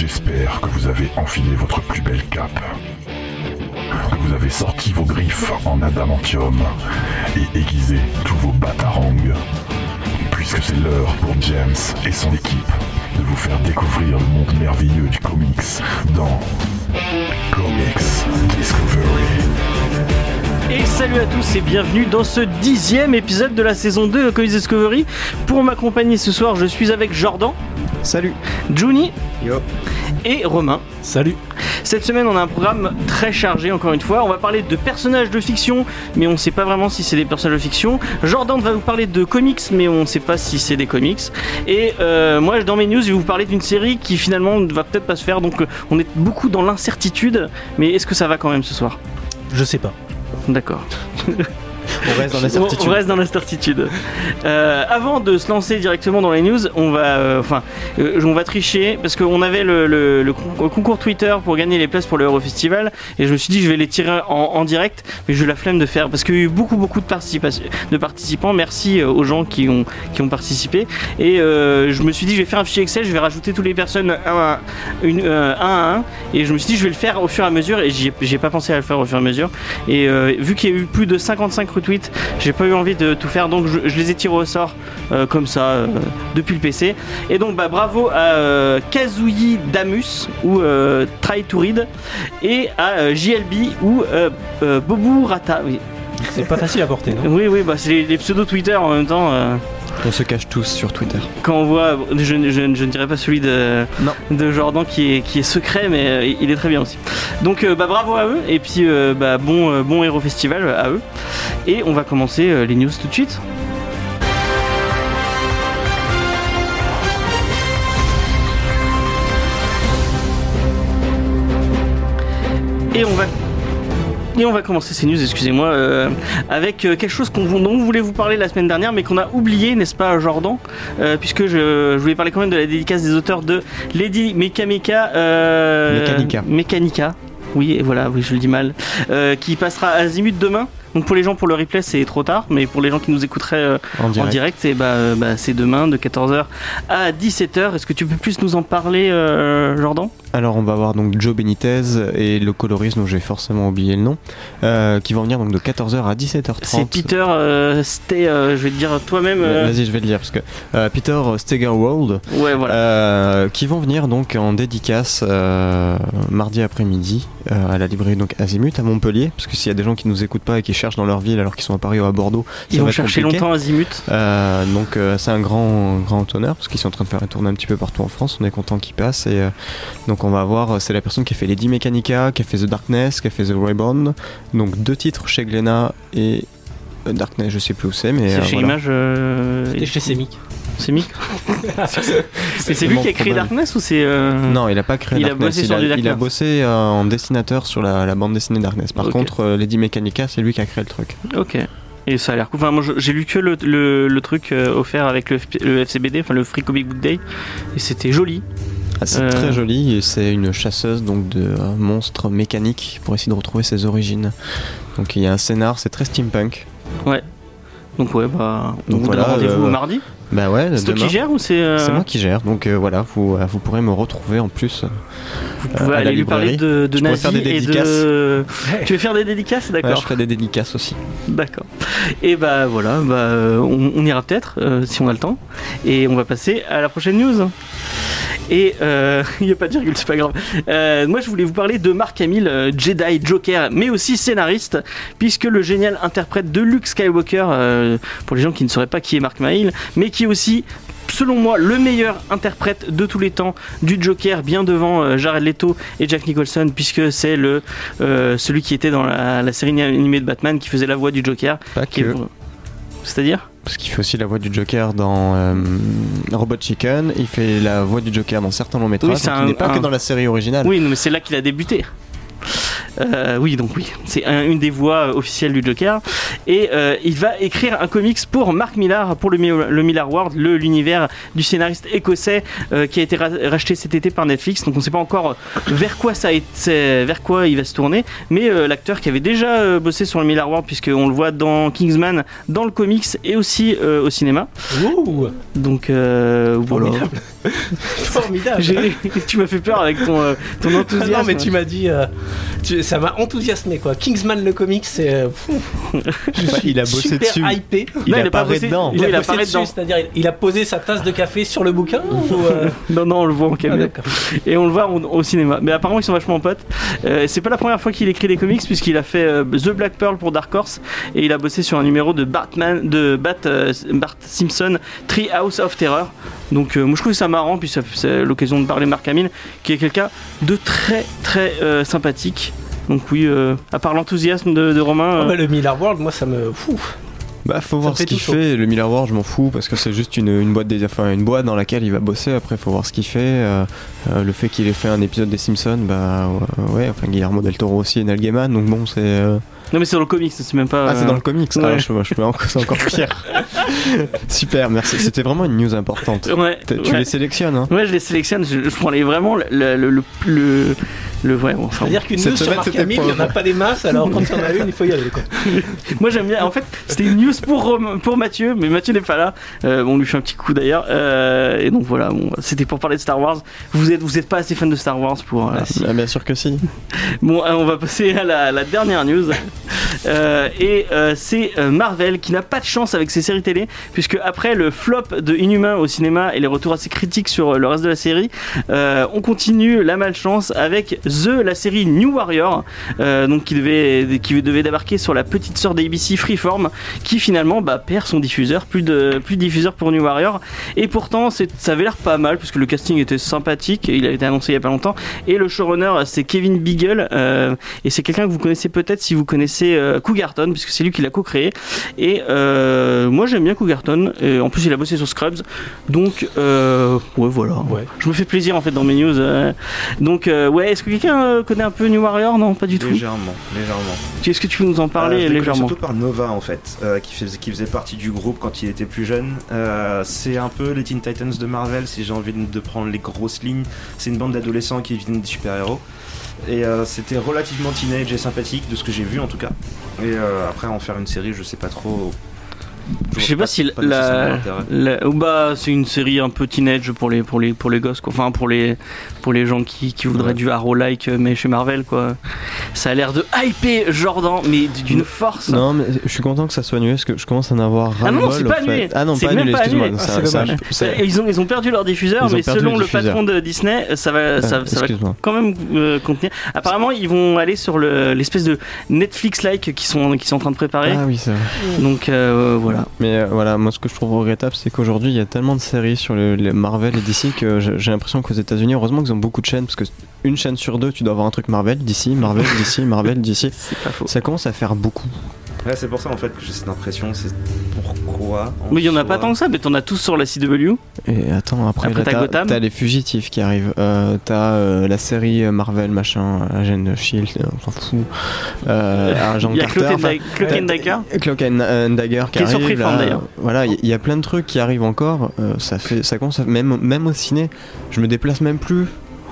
J'espère que vous avez enfilé votre plus belle cape. Que vous avez sorti vos griffes en adamantium et aiguisé tous vos batarangs. Puisque c'est l'heure pour James et son équipe de vous faire découvrir le monde merveilleux du comics dans Comics Discovery. Et salut à tous et bienvenue dans ce dixième épisode de la saison 2 de Comics Discovery. Pour m'accompagner ce soir, je suis avec Jordan, Salut Juni Yo et Romain. Salut Cette semaine, on a un programme très chargé, encore une fois. On va parler de personnages de fiction, mais on ne sait pas vraiment si c'est des personnages de fiction. Jordan va vous parler de comics, mais on ne sait pas si c'est des comics. Et euh, moi, dans mes news, je vais vous parler d'une série qui finalement ne va peut-être pas se faire. Donc, euh, on est beaucoup dans l'incertitude. Mais est-ce que ça va quand même ce soir? Je sais pas. D'accord. On reste dans. On reste dans l'incertitude. Euh, avant de se lancer directement dans les news, on va, euh, enfin, euh, on va tricher parce qu'on avait le, le- le con- concours Twitter pour gagner les places pour le Eurofestival et je me suis dit je vais les tirer en, en direct, mais j'ai la flemme de faire parce qu'il y a eu beaucoup beaucoup de, de participants. Merci aux gens qui ont qui ont participé et euh, je me suis dit je vais faire un fichier Excel, je vais rajouter toutes les personnes un à, une, un, à un et je me suis dit je vais le faire au fur et à mesure et j'ai pas pensé à le faire au fur et à mesure et vu qu'il y a eu plus de 55 retweets, j'ai pas eu envie de tout faire, donc je, je les ai tirés au sort euh, comme ça euh, depuis le PC. Et donc bah, bravo à euh, Kazuyi Damus ou Try to Read et à JLB ou euh, euh, Bobu Rata. Oui, C'est pas facile à porter, non? Oui, oui bah, c'est les, les pseudos Twitter en même temps. On se cache tous sur Twitter. quand on voit, je, je- je ne dirais pas celui de, Non. de Jordan qui est, qui est secret, mais euh, il est très bien aussi. Donc euh, bah, bravo à eux, et puis euh, bah, bon, bon Hero Festival à eux. Et on va commencer les news tout de suite. Et on va et on va commencer ces news, excusez-moi, euh, avec euh, quelque chose qu'on, dont on voulait vous parler la semaine dernière, mais qu'on a oublié, n'est-ce pas, Jordan Euh, Puisque je, je voulais parler quand même de la dédicace des auteurs de Lady Mechameca. Euh, Mechanica. Mechanica. Oui, et voilà, oui, je le dis mal. Qui passera à Azimut demain. Donc pour les gens pour le replay, c'est trop tard, mais pour les gens qui nous écouteraient euh, En en direct. direct, et bah, euh, bah, c'est demain de 14h à 17h. Est-ce que tu peux plus nous en parler, euh, Jordan? Alors on va voir donc Joe Benitez et le coloriste dont j'ai forcément oublié le nom, euh, qui vont venir donc de 14h à 17h30. C'est Peter euh, Stay, euh, je vais te dire toi-même. euh, Vas-y, je vais le dire parce que Peter Stegerwald, Ouais, voilà. qui vont venir donc en dédicace mardi après-midi à la librairie donc Azimut à Montpellier, parce que s'il y a des gens qui nous écoutent pas et qui cherchent dans leur ville alors qu'ils sont à Paris ou à Bordeaux, Ils ça vont va chercher compliqué. longtemps Azimut. Donc c'est un grand grand honneur parce qu'ils sont en train de faire tourner un petit peu partout en France. On est content qu'ils passent et euh, donc on va voir. euh, C'est la personne qui a fait Lady Mechanica, qui a fait The Darkness, qui a fait The Reborn. Donc deux titres chez Glénat et euh, Darkness, je sais plus où c'est, mais C'est euh, chez voilà. Image. euh, C'était chez Semic. C'est Mick Mais c'est lui qui a créé. Darkness ou c'est. euh, Non, il a pas créé Il a Darkness. bossé il, sur a, du il a bossé euh, en dessinateur sur la, la bande dessinée Darkness. Par Ok. contre, euh, Lady Mechanica, c'est lui qui a créé le truc. Ok. Et ça a l'air cool. Enfin, moi j'ai lu que le, le- le truc offert avec le, FP le FCBD, enfin le Free Comic Book Day. Et c'était joli. Ah, c'est Euh. très joli et c'est une chasseuse donc de euh, monstres mécaniques pour essayer de retrouver ses origines. Donc il y a un scénar, c'est très steampunk. Donc ouais, bah. On Donc vous voilà, rendez-vous euh, mardi. Bah ouais, C'est toi qui gère ou c'est. euh, C'est moi qui gère, donc euh, voilà, vous, euh, vous pourrez me retrouver en plus. Vous euh, pouvez à la aller lui parler de, de Je pourrais Nazi faire des et de. Tu veux faire des dédicaces? Ouais, D'accord. je ferai des dédicaces aussi. D'accord. Et bah voilà, bah, euh, on, on ira peut-être euh, si on a le temps. Et on va passer à la prochaine news. Et euh, il n'y a pas de virgule, c'est pas grave. Euh, moi, je voulais vous parler de Mark Hamill, euh, Jedi, Joker, mais aussi scénariste, puisque le génial interprète de Luke Skywalker, pour les gens qui ne sauraient pas qui est Mark Hamill, mais qui est aussi selon moi, le meilleur interprète de tous les temps du Joker, bien devant Jared Leto et Jack Nicholson, puisque c'est le euh, celui qui était dans la, la série animée de Batman, qui faisait la voix du Joker. Pas est-. C'est-à-dire? Parce qu'il fait aussi la voix du Joker dans euh, Robot Chicken, il fait la voix du Joker dans certains longs métrages, Oui, un- il n'est pas un- que dans la série originale. Oui, mais c'est là qu'il a débuté. Euh, oui, donc oui, c'est un- une des voix euh, officielles du Joker. Et euh, il va écrire un comics pour Mark Millar, pour le, le Millar World, le- l'univers du scénariste écossais euh, qui a été ra- racheté cet été par Netflix. Donc on ne sait pas encore vers quoi ça été- vers quoi il va se tourner. Mais l'acteur qui avait déjà bossé sur le Millar World, puisqu'on le voit dans Kingsman, dans le comics et aussi au cinéma. Donc voilà. Formidable. Tu m'as fait peur avec ton, euh, ton Ah enthousiasme. non mais tu m'as dit, euh, tu- ça m'a enthousiasmé quoi. Kingsman le comic c'est, euh, il a bossé super dessus. hypé. Il Non, il a pas bossé. dedans. Il, il a bossé dessus, c'est-à-dire il, il a posé sa tasse de café sur le bouquin ou euh, Non, non, on le voit en ah, caméra. d'accord. et on le voit au, au cinéma. Mais apparemment, ils sont vachement potes. Euh, c'est pas la première fois qu'il écrit des comics, puisqu'il a fait euh, The Black Pearl pour Dark Horse et il a bossé sur un numéro de Batman, de Bat, euh, Bart Simpson, Tree House of Terror. Donc, euh, moi je trouve ça marrant, puis ça- c'est l'occasion de parler de Mark Hamill, qui est quelqu'un de très très euh, sympathique. Donc, oui, euh, à part l'enthousiasme de, de Romain. Ah euh, bah, le Miller World moi ça me fou. Bah faut Ça voir ce qu'il fait. Le Miller War, je m'en fous parce que c'est juste une, une boîte des, enfin, une boîte dans laquelle il va bosser. Après, faut voir ce qu'il fait. Euh, euh, le fait qu'il ait fait un épisode des Simpsons, bah ouais, ouais, enfin Guillermo del Toro aussi et Neil Gaiman. Donc bon, c'est euh, Non, mais c'est dans le comics, c'est même pas. ah c'est euh, dans le comics. ouais. Ah, je, je, fais encore- c'est encore pire. Super, merci. C'était vraiment une news importante. Ouais, Tu ouais. les sélectionnes, hein Ouais, je les sélectionne, je, je prends les, vraiment le, le, le, le, le- le- ouais, bon, enfin, C'est-à-dire qu'une news sur c'était Hamill, il n'y en a pas des masses, alors quand il y en a une, il faut y aller. Quoi. Moi j'aime bien. En fait, c'était une news pour pour Mathieu, mais Mathieu n'est pas là. Euh, bon, on lui fait un petit coup d'ailleurs. Euh, et donc voilà, bon, c'était pour parler de Star Wars. Vous êtes vous êtes pas assez fan de Star Wars pour. euh, Ah, si. Ah, Bien sûr que si. Bon, euh, on va passer à la, la dernière news. Euh, et euh, c'est euh, Marvel qui n'a pas de chance avec ses séries télé, puisque après le flop de Inhumain au cinéma et les retours assez critiques sur le reste de la série, on continue la malchance avec The, la série New Warrior, donc qui devait, qui devait débarquer sur la petite sœur d'ABC Freeform, qui finalement bah, perd son diffuseur, plus de, plus diffuseur pour New Warrior. Et pourtant, ça avait l'air pas mal, puisque le casting était sympathique, il a été annoncé il y a pas longtemps. Et le showrunner, c'est Kevin Beagle, et c'est quelqu'un que vous connaissez peut-être si vous connaissez euh, Cougarton, puisque c'est lui qui l'a co-créé. Et euh, moi j'aime bien Cougarton, et en plus il a bossé sur Scrubs, donc euh, ouais voilà. Ouais. Je me fais plaisir en fait dans mes news. euh. Donc euh, ouais, est-ce que quelqu'un connaît un peu New Warrior? Non, pas du tout. Légèrement, légèrement. Est-ce que tu peux nous en parler Euh, légèrement? Surtout par Nova en fait, euh, qui, faisait, qui faisait partie du groupe quand il était plus jeune. Euh, c'est un peu les Teen Titans de Marvel, si j'ai envie de prendre les grosses lignes. C'est une bande d'adolescents qui viennent des super-héros. Et euh, c'était relativement teenage et sympathique, de ce que j'ai vu en tout cas. Et euh, après, en faire une série, je sais pas trop. Je sais pas si pas la, la- ou bah c'est une série un peu teenage pour les pour les pour les gosses quoi. Enfin pour les pour les gens qui, qui voudraient Ouais. du Arrow like mais chez Marvel quoi. Ça a l'air de hyper Jordan mais d'une force. Non, mais je suis content que ça soit annulé parce que je commence à en avoir Ah non, ras-le-bol, c'est au pas annulé. Ah non, C'est pas annulé, excuse-moi. Ah, c'est c'est- Ils ont ils ont perdu leur diffuseur Ils mais selon le diffuseur. patron de Disney ça va ça, Ah, ça va quand même euh, contenir. Apparemment ils vont aller sur le- l'espèce de Netflix like qui sont qui sont en train de préparer. Ah oui, c'est vrai. Donc euh, voilà. Mais euh, voilà, moi ce que je trouve regrettable, c'est qu'aujourd'hui il y a tellement de séries sur le, les Marvel et DC que j'ai l'impression qu'aux États-Unis, heureusement qu'ils ont beaucoup de chaînes parce que une chaîne sur deux, tu dois avoir un truc Marvel, DC, Marvel, DC, Marvel, DC. Ça commence à faire beaucoup. Ouais, c'est pour ça en fait que j'ai cette impression. C'est pourquoi. en Mais il y en a pas tant que ça, mais t'en as tous sur la CW. Et attends, après, Après, là, t'as les fugitifs qui arrivent. Euh, t'as euh, la série euh, Marvel, machin, Agent Shield, euh, on s'en fout. Euh, Agent Il y a Carter. Cloak and, enfin, and Dagger. Cloak and, and Dagger qui, Qui est sur arrive, Freeform, là. d'ailleurs. Voilà, il y, a plein de trucs qui arrivent encore. euh, ça fait, ça commence même, même au ciné. Je me déplace même plus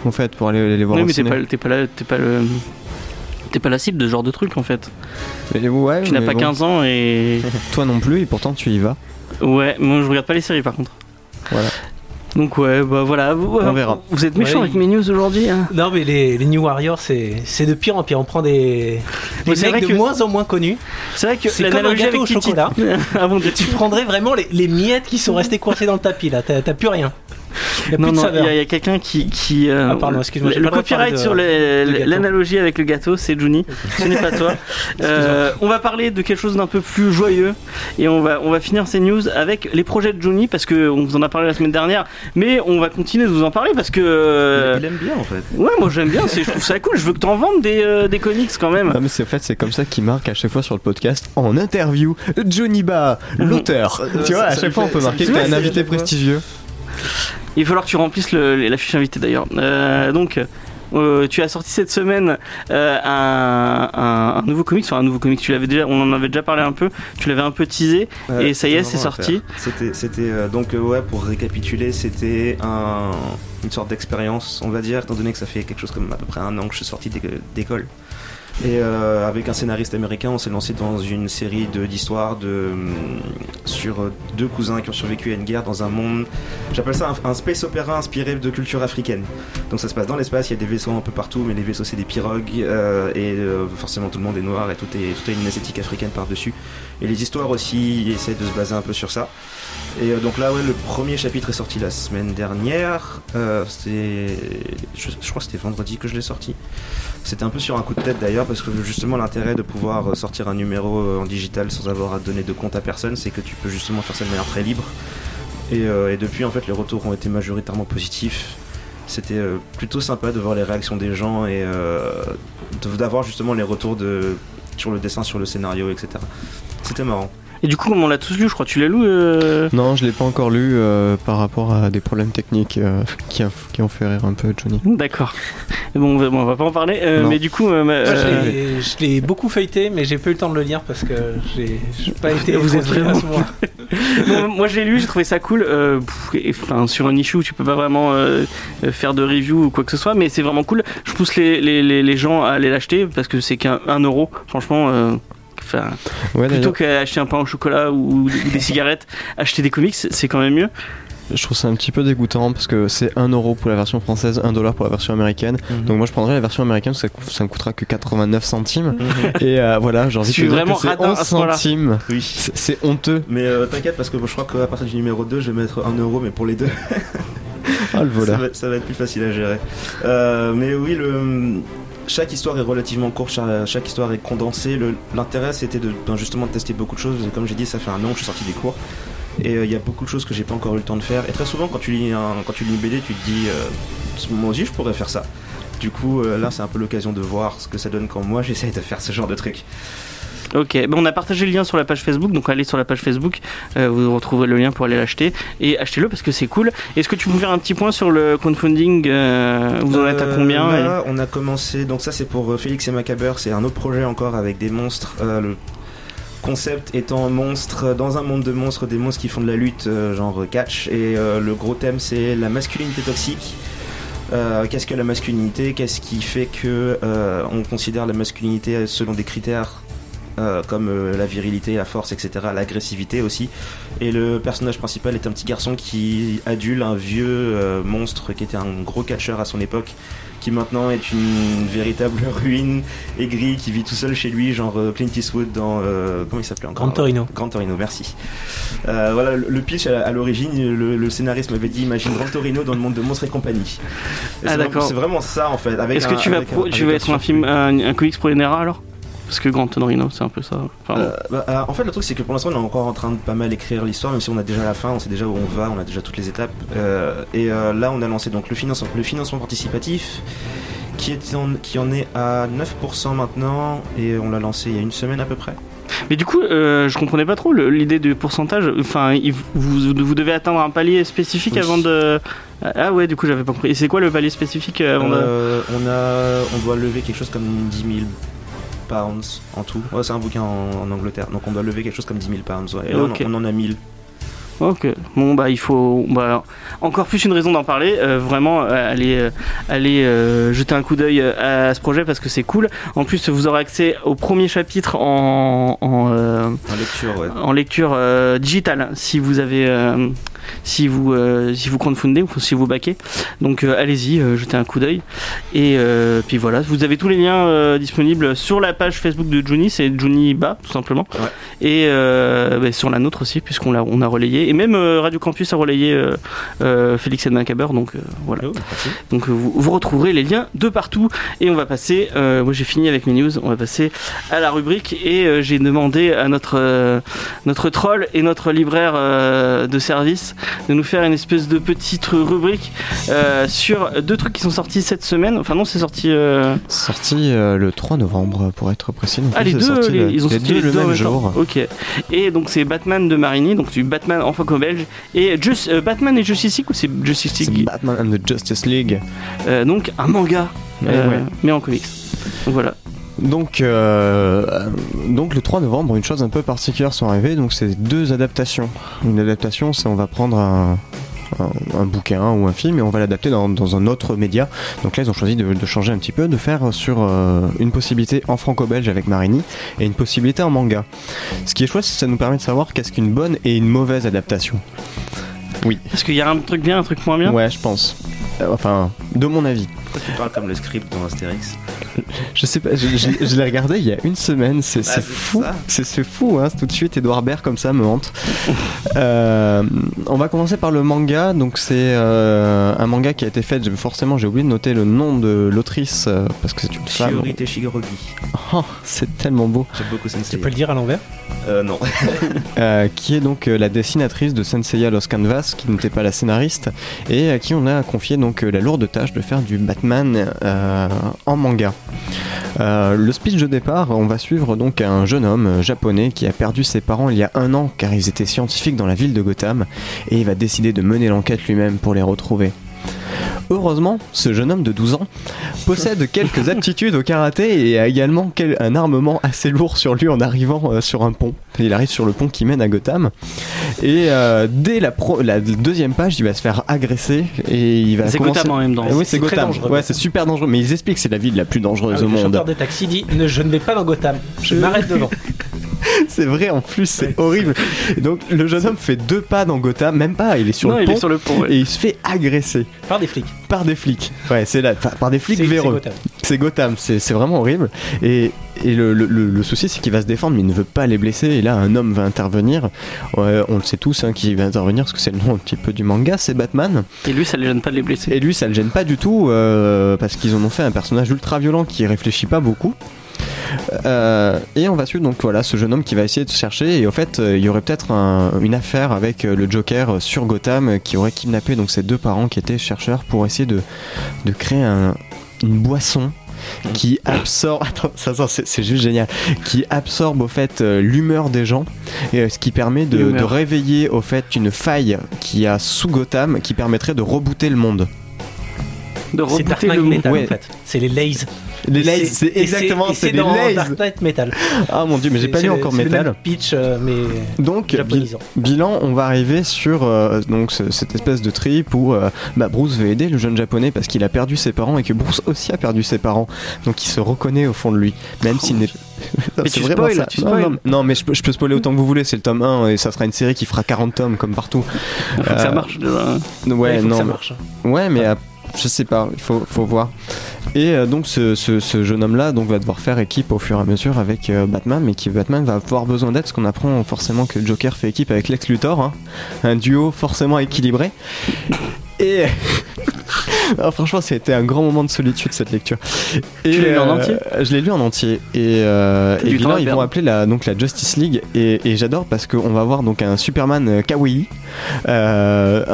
en fait pour aller les voir Oui, au mais t'es ciné. pas, t'es pas là, t'es pas le. T'es pas la cible de ce genre de truc en fait. Mais ouais, Tu n'as pas bon, 15 ans et. Toi non plus, et pourtant tu y vas. Ouais, moi je regarde pas les séries par contre. Voilà. Donc ouais, bah voilà. Vous, On verra. Vous êtes méchant Ouais, avec mes news aujourd'hui. Hein. Non, mais les, les New Warriors, c'est c'est de pire en pire. On prend des, Mais des c'est vrai mecs de que- moins en moins connus. C'est vrai que C'est comme un gâteau au chocolat. ah bon, Tu prendrais vraiment les, les miettes qui sont restées coincées dans le tapis là. T'as t'as plus rien. Non, de non, il y a, quelqu'un qui. qui euh, Ah, pardon, excuse-moi, j'ai Le, le copyright de- sur l'analogie avec le gâteau, c'est Juni. Ce n'est pas toi. Euh, on va parler de quelque chose d'un peu plus joyeux. Et on va, on va finir ces news avec les projets de Juni, parce qu'on vous en a parlé la semaine dernière. Mais on va continuer de vous en parler parce que. euh, Il aime bien en fait. Ouais, moi j'aime bien, c'est- je trouve ça cool. Je veux que t'en vendes des, euh, des comics quand même. Non mais c'est en fait c'est comme ça qu'il marque à chaque fois sur le podcast en interview Johnny Ba, l'auteur. Ça- tu vois, à ça chaque fois on peut marquer que t'es un invité prestigieux. Il va falloir que tu remplisses le- la fiche invitée d'ailleurs. Euh, donc. euh, tu as sorti cette semaine euh, un, un- un nouveau comics, enfin un nouveau comics, tu l'avais déjà, on en avait déjà parlé un peu, tu l'avais un peu teasé, et ça y est, c'est sorti. C'était, c'était donc ouais, pour récapituler, c'était un, une sorte d'expérience, on va dire, étant donné que ça fait quelque chose comme à peu près un an que je suis sorti d'é- d'école. Et euh, avec un scénariste américain, on s'est lancé dans une série d'histoires de, hum, sur euh, deux cousins qui ont survécu à une guerre dans un monde. J'appelle ça un, space opéra inspiré de culture africaine. Donc ça se passe dans l'espace, il y a des vaisseaux un peu partout, mais les vaisseaux c'est des pirogues euh, et euh, forcément tout le monde est noir et tout est, tout est une esthétique africaine par-dessus. Et les histoires aussi essaient de se baser un peu sur ça. Et euh, donc là, ouais, le premier chapitre est sorti la semaine dernière. Euh, c'était, je, crois que c'était vendredi que je l'ai sorti. C'était un peu sur un coup de tête d'ailleurs, parce que justement l'intérêt de pouvoir euh, sortir un numéro en digital sans avoir à donner de compte à personne, c'est que tu peux justement faire ça de manière très libre. Et, depuis, en fait, les retours ont été majoritairement positifs. C'était plutôt sympa de voir les réactions des gens et d'avoir justement les retours de, sur le dessin, sur le scénario, etc. C'était marrant. Et du coup, on l'a tous lu, je crois, tu l'as lu euh, Non, je l'ai pas encore lu euh, par rapport à des problèmes techniques euh, qui, a- qui ont fait rire un peu Johnny. D'accord. Bon, on va, on va pas en parler. euh, mais du coup, euh, Moi, je euh, l'ai- je l'ai beaucoup feuilleté, mais j'ai pas eu le temps de le lire parce que j'ai pas été. Vous êtes à vraiment- ce moment. bon, moi, j'ai lu, j'ai trouvé ça cool. euh, Enfin, sur un issue, tu peux pas vraiment faire de review ou quoi que ce soit, mais c'est vraiment cool. Je pousse les, les, les, les gens à aller l'acheter parce que c'est qu'un un euro. Franchement. Enfin, Ouais, plutôt qu'acheter un pain au chocolat ou, ou des cigarettes, acheter des comics, c'est quand même mieux. je trouve ça un petit peu dégoûtant parce que c'est 1 euro pour la version française, 1 dollar pour la version américaine. Mhm. Donc moi je prendrais la version américaine parce que ça, me coûtera que 89 centimes. Et euh, voilà, te es dire vraiment que c'est radin à 11 ce point-là. centimes. Oui. C'est honteux. Mais euh, t'inquiète parce que je crois qu'à partir du numéro 2 je vais mettre 1 euro mais pour les deux Ah le ça, va, ça va être plus facile à gérer. Euh, mais oui, le, chaque histoire est relativement courte, cha- chaque histoire est condensée. L'intérêt c'était ben, justement de tester beaucoup de choses. Comme j'ai dit, ça fait un an que je suis sorti des cours. Et euh, il y a beaucoup de choses que j'ai pas encore eu le temps de faire. Et très souvent, quand tu lis, un, quand tu une BD, tu te dis, euh, moi aussi je pourrais faire ça. Du coup, euh, là c'est un peu l'occasion de voir ce que ça donne quand moi j'essaye de faire ce genre de truc. Ok, bon, on a partagé le lien sur la page Facebook, donc allez sur la page Facebook, euh, vous retrouverez le lien pour aller l'acheter et achetez-le parce que c'est cool. Est-ce que tu peux me faire un petit point sur le crowdfunding euh, Vous en êtes à Euh, combien et- Là, on a commencé. Donc ça, c'est pour Félix et Macabre. C'est un autre projet encore avec des monstres. Le concept étant monstre dans un monde de monstres, des monstres qui font de la lutte, genre catch. Et le gros thème, c'est la masculinité toxique. Euh, Qu'est-ce que la masculinité? Qu'est-ce qui fait que euh, on considère la masculinité selon des critères euh, comme euh, la virilité, la force, etc., l'agressivité aussi. Et le personnage principal est un petit garçon qui adule un vieux euh, monstre qui était un gros catcheur à son époque, qui maintenant est une véritable ruine aigrie, qui vit tout seul chez lui, genre Clint Eastwood dans... comment il s'appelait encore Gran Torino. Gran Torino, merci. Voilà, le, pitch à, à l'origine, le, le scénariste m'avait dit imagine Gran Torino dans le monde de monstres et compagnie. Et Ah, d'accord. C'est vraiment ça en fait. Est-ce que tu vas, tu être un film, un, un comics pour les alors? Parce que Grand Torino, c'est un peu ça. Enfin, Euh, bah, en fait, le truc, c'est que pour l'instant, on est encore en train de pas mal écrire l'histoire, même si on a déjà la fin, on sait déjà où on va, on a déjà toutes les étapes. Euh, et euh, là, on a lancé donc le financement, le financement participatif, qui, est en, qui en est à 9% maintenant, et on l'a lancé il y a une semaine à peu près. Mais du coup, euh, je comprenais pas trop l'idée du pourcentage. Enfin, il- vous, vous devez atteindre un palier spécifique Oui. avant de. Ah ouais, du coup, j'avais pas compris. Et c'est quoi le palier spécifique euh, avant de. On, a, on doit lever quelque chose comme 10 000 pounds en tout. Ouais, c'est un bouquin en, en Angleterre, donc on doit lever quelque chose comme 10 000 pounds. ouais. Et là, on- en a 1000. Ok, bon bah il faut bah, encore plus une raison d'en parler. euh, vraiment, euh, allez, euh, allez jeter un coup d'œil à ce projet parce que c'est cool. En plus, vous aurez accès au premier chapitre en, en, En lecture, ouais. en lecture digitale si vous avez si vous euh, si vous crowdfundez ou si vous baquez. Donc euh, allez-y, euh, jetez un coup d'œil. Et puis voilà, vous avez tous les liens disponibles sur la page Facebook de Juni, c'est Juni Ba tout simplement. Ouais. Et bah, sur la nôtre aussi puisqu'on l'a on a relayé. Et même Radio Campus a relayé Félix et Macabre. Donc voilà. Oh. Donc vous, vous retrouverez les liens de partout et on va passer, moi j'ai fini avec mes news, on va passer à la rubrique et euh, j'ai demandé à notre, euh, notre troll et notre libraire euh, de service de nous faire une espèce de petite rubrique euh, sur deux trucs qui sont sortis cette semaine, enfin non c'est sorti... euh, Sorti euh, le 3 novembre pour être précis. Donc Ah les deux, sorti les- le- ils ont les sorti deux les le même jour. Ok. Et donc c'est Batman de Marini, donc du Batman en franco-belge et Just- euh, Batman et Justice League ou c'est Justice C'est League Batman and the Justice League. Donc un manga, ouais. mais en comics. Donc voilà. Donc, euh, donc le 3 novembre, une chose un peu particulière sont arrivées. Donc c'est deux adaptations. Une adaptation, c'est on va prendre un, un- un bouquin ou un film et on va l'adapter dans, dans un autre média. Donc là, ils ont choisi de, de changer un petit peu, de faire sur euh, une possibilité en franco-belge avec Marini et une possibilité en manga. Ce qui est chouette, c'est que ça nous permet de savoir qu'est-ce qu'une bonne et une mauvaise adaptation. Est-ce qu'il y a un truc bien, un truc moins bien? Ouais, je pense. Euh, Enfin, de mon avis. Pourquoi tu parles comme le script dans Astérix Je sais pas, je, je- je l'ai regardé il y a une semaine, c'est fou, ça. c'est fou, hein, tout de suite Edouard Baird comme ça me hante. Euh, on va commencer par le manga, donc c'est euh, un manga qui a été fait, forcément j'ai oublié de noter le nom de l'autrice euh, parce que c'est une femme. Shiori Shigorogi. Oh, c'est tellement beau. J'aime beaucoup Sensei. Tu peux le dire à l'envers? Euh, non. Euh, qui est donc euh, la dessinatrice de Senseiya Los Canvas, qui n'était pas la scénariste, et à qui on a confié donc euh, la lourde tâche de faire du Batman euh, en manga. Euh, le speech de départ, on va suivre donc un jeune homme japonais qui a perdu ses parents il y a un an car ils étaient scientifiques dans la ville de Gotham, et il va décider de mener l'enquête lui-même pour les retrouver. Heureusement, ce jeune homme de 12 ans possède quelques aptitudes au karaté et a également quel- un armement assez lourd sur lui en arrivant euh, sur un pont. Il arrive sur le pont qui mène à Gotham et euh, dès la, pro- la deuxième page, il va se faire agresser et il va C'est commencer- Gotham en même temps. Ah oui, c'est très Gotham. dangereux, Ouais, c'est super dangereux. Mais ils expliquent que c'est la ville la plus dangereuse Ah, au Le monde. chauffeur de taxi dit ne, Je ne vais pas dans Gotham, je m'arrête devant. c'est vrai en plus, c'est horrible. Et donc le jeune homme fait deux pas dans Gotham, même pas. Il est sur non, le il pont est sur le pont. ouais. et il se fait agresser Par des flics. par des flics. Ouais, c'est là, par des flics véreux. Gotham. C'est Gotham, c'est vraiment horrible. Et, et le, le- le- le souci, c'est qu'il va se défendre, mais il ne veut pas les blesser. Et là, un homme va intervenir. Ouais, on le sait tous, hein, qui va intervenir, parce que c'est le nom un petit peu du manga, c'est Batman. Et lui, ça ne gêne pas de les blesser. Et lui, ça le gêne pas du tout, euh, parce qu'ils en ont fait un personnage ultra violent qui réfléchit pas beaucoup. Euh, et on va suivre donc voilà ce jeune homme qui va essayer de chercher et au fait euh, il y aurait peut-être un- une affaire avec euh, le Joker sur Gotham qui aurait kidnappé donc ses deux parents qui étaient chercheurs pour essayer de, de créer un- une boisson qui absorbe attends ça, ça, c'est juste génial qui absorbe au fait euh, l'humeur des gens et euh, ce qui permet de, réveiller au fait une faille qui a sous Gotham qui permettrait de rebooter le monde De rebooter le monde. Ouais. en fait. C'est les Lays. Les lays c'est exactement c'est dans lays Dark Knight Metal. ah mon dieu mais j'ai pas lu le- encore le Metal même pitch, euh, mais donc bi- bilan on va arriver sur euh, donc ce- cette espèce de trip où euh, bah, Bruce veut aider le jeune japonais parce qu'il a perdu ses parents et que Bruce aussi a perdu ses parents donc il se reconnaît au fond de lui même s'il n'est Non, Mais tu spoil, ça. tu non, spoil. non, non, mais je peux, je peux spoiler autant que vous voulez c'est le tome 1 et ça sera une série qui fera 40 tomes comme partout Faut que ça marche déjà. ouais que non ça marche. Ouais, mais euh, je sais pas, il faut, voir. Et euh, donc ce, jeune homme-là va devoir faire équipe au fur et à mesure avec euh, Batman, mais qui Batman va avoir besoin d'aide, parce qu'on apprend forcément que Joker fait équipe avec Lex Luthor, hein. un duo forcément équilibré. Et Ah, franchement, c'était un grand moment de solitude cette lecture. Et, Tu l'as lu en entier Je l'ai lu en entier. Et, euh, et à ils vont appeler la, donc la Justice League. Et, et j'adore parce qu'on va voir donc un Superman euh, kawaii, euh,